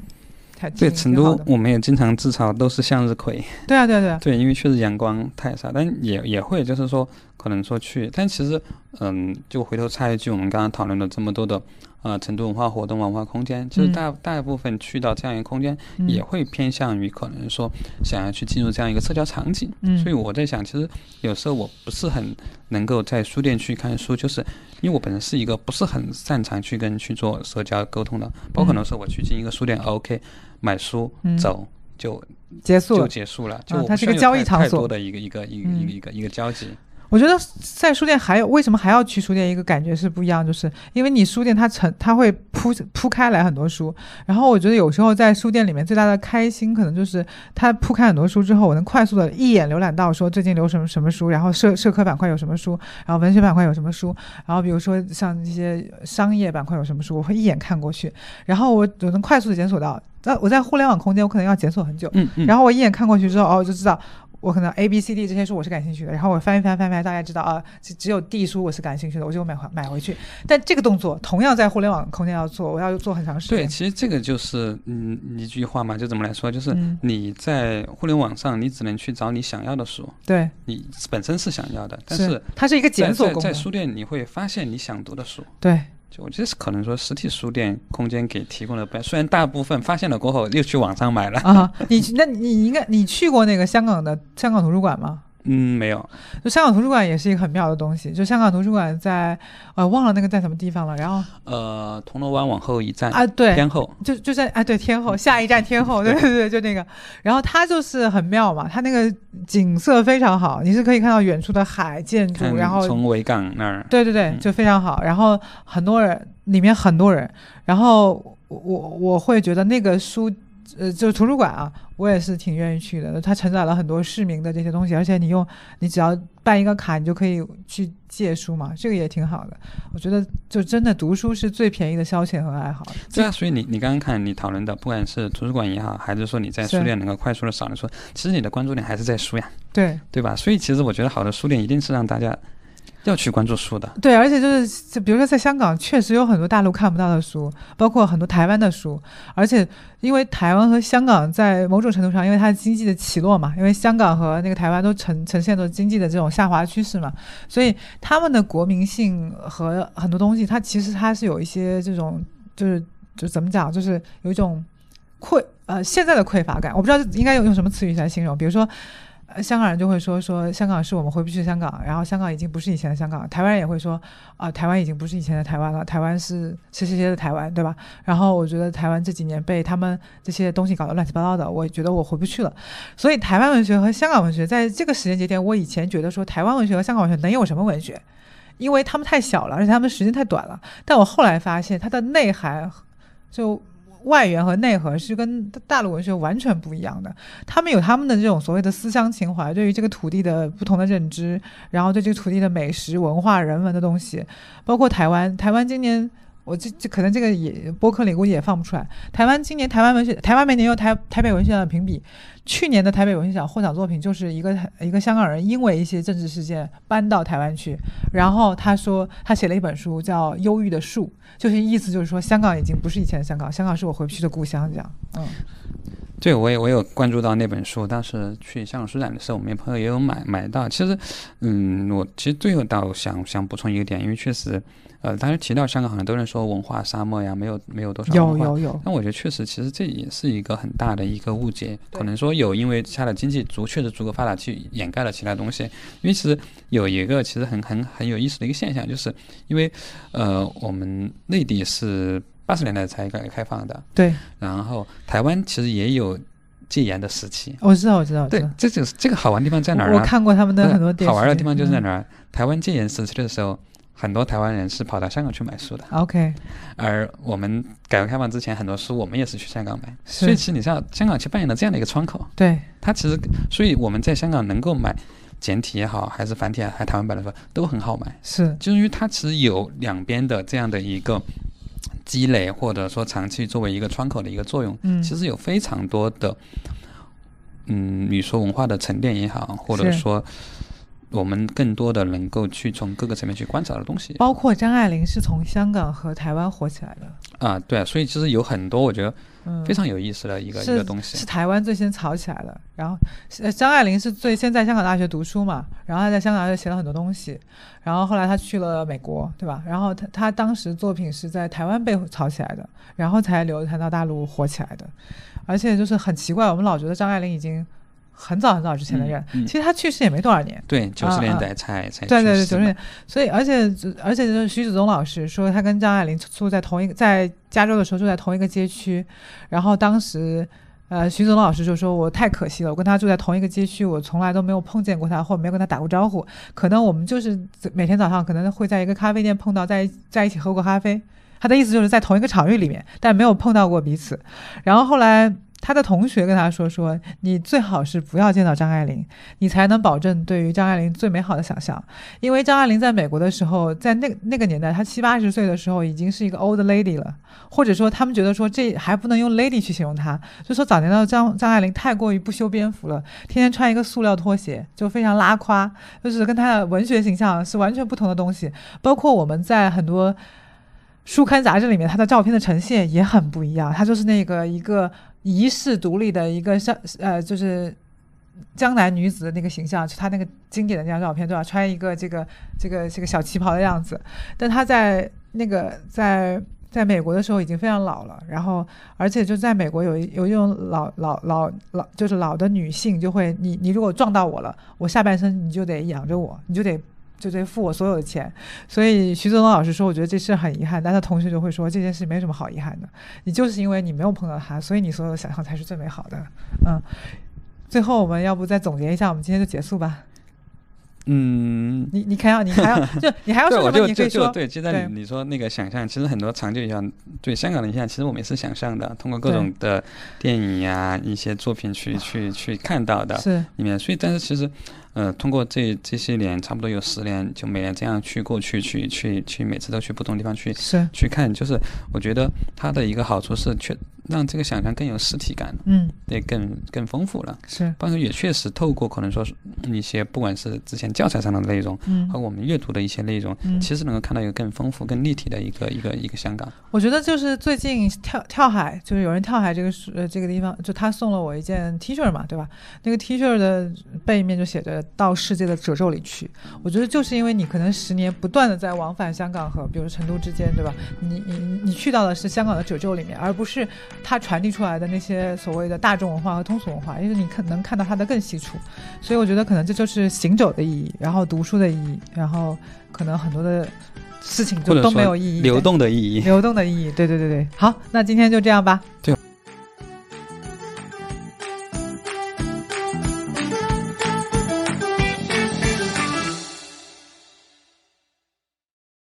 还对成都我们也经常自嘲都是向日葵。对啊，对啊，对啊。对，因为确实阳光太晒，但也也会就是说可能说去，但其实嗯，就回头插一句，我们刚刚讨论了这么多的。呃成都文化活动文化空间，其实大大部分去到这样一个空间，嗯也会偏向于可能说想要去进入这样一个社交场景。嗯所以我在想，其实有时候我不是很能够在书店去看书，就是因为我本身是一个不是很擅长去跟人去做社交沟通的。包括很多时候我去进一个书店、o k 买书、嗯走就就结束就。结束了，就啊它是个交易场所多的一个一个一个嗯一个一个一个交集。我觉得在书店还有为什么还要去书店？一个感觉是不一样，就是因为你书店它成它会铺铺开来很多书，然后我觉得有时候在书店里面最大的开心可能就是它铺开很多书之后，我能快速的一眼浏览到说最近流什么什么书，然后社社科板块有什么书，然后文学板块有什么书，然后比如说像一些商业板块有什么书，我会一眼看过去，然后我我能快速的检索到。那我在互联网空间，我可能要检索很久，嗯嗯。然后我一眼看过去之后，哦，我就知道我可能 A、B、C、D 这些书我是感兴趣的，然后我翻一翻翻一翻，大概知道啊，只只有 D 书我是感兴趣的，我就买回买回去。但这个动作同样在互联网空间要做，我要做很长时间对，其实这个就是嗯一句话嘛，就怎么来说，就是嗯你在互联网上，你只能去找你想要的书，对，你本身是想要的，但是是它是一个检索功能。在在书店你会发现你想读的书。对，就我觉得是可能说实体书店空间给提供了不，虽然大部分发现了过后又去网上买了，啊，你那你应该你去过那个香港的香港图书馆吗？嗯，没有，就香港图书馆也是一个很妙的东西。就香港图书馆在呃忘了那个在什么地方了，然后呃，铜锣湾往后一站，啊对，天后，就就在啊对天后下一站天后，对对对，就那个。然后它就是很妙嘛，它那个景色非常好，你是可以看到远处的海建筑，然后从维港那儿，对对对，嗯就非常好。然后很多人里面很多人，然后我我我会觉得那个书。呃，就是图书馆啊，我也是挺愿意去的。它承载了很多市民的这些东西，而且你用你只要办一个卡，你就可以去借书嘛，这个也挺好的。我觉得就真的读书是最便宜的消遣和爱好。对啊，所以你你刚刚看你讨论的，不管是图书馆也好，还是说你在书店能够快速的扫的书，其实你的关注点还是在书呀，对，对吧？所以其实我觉得好的书店一定是让大家要去关注书的。对，而且就是就比如说在香港，确实有很多大陆看不到的书，包括很多台湾的书。而且因为台湾和香港在某种程度上，因为它经济的起落嘛，因为香港和那个台湾都呈呈现着经济的这种下滑趋势嘛，所以他们的国民性和很多东西，它其实它是有一些这种就是就怎么讲，就是有一种匮呃现在的匮乏感。我不知道应该用用什么词语来形容，比如说。香港人就会说说香港是我们回不去的香港，然后香港已经不是以前的香港。台湾人也会说啊、台湾已经不是以前的台湾了，台湾是谁谁谁的台湾，对吧？然后我觉得台湾这几年被他们这些东西搞得乱七八糟的，我觉得我回不去了。所以台湾文学和香港文学在这个时间节点，我以前觉得说台湾文学和香港文学能有什么文学？因为他们太小了，而且他们时间太短了。但我后来发现，它的内涵就外缘和内核是跟大陆文学完全不一样的。他们有他们的这种所谓的思乡情怀，对于这个土地的不同的认知，然后对这个土地的美食、文化、人文的东西，包括台湾。台湾今年，我这这可能这个也播客里估计也放不出来。台湾今年台湾文学，台湾每年有台台北文学奖的评比，去年的台北文学奖获奖作品就是一个一个香港人因为一些政治事件搬到台湾去，然后他说他写了一本书叫《忧郁的树》，就是意思就是说香港已经不是以前的香港，香港是我回不去的故乡，这样，嗯。对，我也我有关注到那本书，当时去香港书展的时候，我们朋友也有买买到。其实，嗯，我其实最后倒想想补充一个点，因为确实，呃，当时提到香港，很多人说文化沙漠呀，没有没有多少有文化。有有，但我觉得确实，其实这也是一个很大的一个误解。对可能说有因为它的经济足确实足够发达，去掩盖了其他东西。因为其实有一个其实很很很有意思的一个现象，就是因为呃，我们内地是八十年代才改革开放的，对，然后台湾其实也有戒严的时期。我知道我知道，对这就是这个好玩的地方在哪儿我？看过他们的很多好玩的地方就是在嗯哪儿？台湾戒严时期的时候，很多台湾人是跑到香港去买书的，OK，而我们改革开放之前，很多书我们也是去香港买。所以其实你知道，香港其实扮演了这样的一个窗口，对，它其实，所以我们在香港能够买简体也好，还是繁体还是台湾版的书，都很好买，是。就是因为它其实有两边的这样的一个积累，或者说长期作为一个窗口的一个作用。嗯其实有非常多的，嗯，你说文化的沉淀也好，或者说我们更多的能够去从各个层面去观察的东西。包括张爱玲是从香港和台湾火起来的啊，对，所以其实有很多我觉得嗯，非常有意思的一个、一个东西是。台湾最先炒起来的。然后，呃张爱玲是最先在香港大学读书嘛，然后她在香港大学写了很多东西，然后后来她去了美国，对吧？然后她她当时作品是在台湾被炒起来的，然后才流传到大陆火起来的。而且就是很奇怪，我们老觉得张爱玲已经很早很早之前的人，嗯嗯其实他去世也没多少年。对，九啊十年代才、才对对九十年，所以而且而且就是徐子东老师说，他跟张爱玲住在同一个，在加州的时候住在同一个街区，然后当时。呃，徐子东老师就说：“我太可惜了，我跟他住在同一个街区，我从来都没有碰见过他，或者没有跟他打过招呼。可能我们就是每天早上可能会在一个咖啡店碰到，在一在一起喝过咖啡。他的意思就是在同一个场域里面，但没有碰到过彼此。然后后来他的同学跟他说：说你最好是不要见到张爱玲，你才能保证对于张爱玲最美好的想象。因为张爱玲在美国的时候，在那那个年代，她七八十岁的时候已经是一个 old lady 了，或者说他们觉得说这还不能用 lady 去形容她，就说早年的张张爱玲太过于不修边幅了，天天穿一个塑料拖鞋，就非常拉胯，就是跟她的文学形象是完全不同的东西。包括我们在很多书刊杂志里面，她的照片的呈现也很不一样，她就是那个一个遗世独立的一个像呃就是。江南女子的那个形象，就她那个经典的那张照片，对吧？穿一个这个这个这个小旗袍的样子，但她在那个在在美国的时候已经非常老了，然后而且就在美国有有一种老老老老就是老的女性就会，你你如果撞到我了，我下半身你就得养着我，你就得就得付我所有的钱。所以徐泽东老师说，我觉得这事很遗憾，但他同学就会说这件事没什么好遗憾的，你就是因为你没有碰到他，所以你所有的想象才是最美好的。嗯，最后我们要不再总结一下，我们今天就结束吧。嗯，你你还要你还要就你还要，*laughs* 说什么？你可以说对，就在你你说那个想象，其实很多长久以来对香港的印象，其实我们也是想象的，通过各种的电影呀、一些作品去去去看到的是里面。所以，但是其实，呃，通过这这些年，差不多有十年，就每年这样去过去去去去，每次都去不同地方去去看，就是我觉得它的一个好处是，确让这个想象更有实体感，嗯也更更丰富了。是但是也确实透过可能说是一些不管是之前教材上的内容，嗯和我们阅读的一些内容，嗯其实能够看到一个更丰富、更立体的一个一个一个香港。我觉得就是最近跳跳海，就是有人跳海这个是呃这个地方，就他送了我一件 T 恤嘛，对吧？那个 T 恤的背面就写着“到世界的褶皱里去”。我觉得就是因为你可能十年不断的在往返香港和比如成都之间，对吧？你你你你去到的是香港的褶皱里面，而不是它传递出来的那些所谓的大众文化和通俗文化，因为你看能看到它的更细处。所以我觉得可能这就是行走的意义，然后读书的意义，然后可能很多的事情就都没有意义，流动的意义。流动的意义，对对对对，好，那今天就这样吧。对。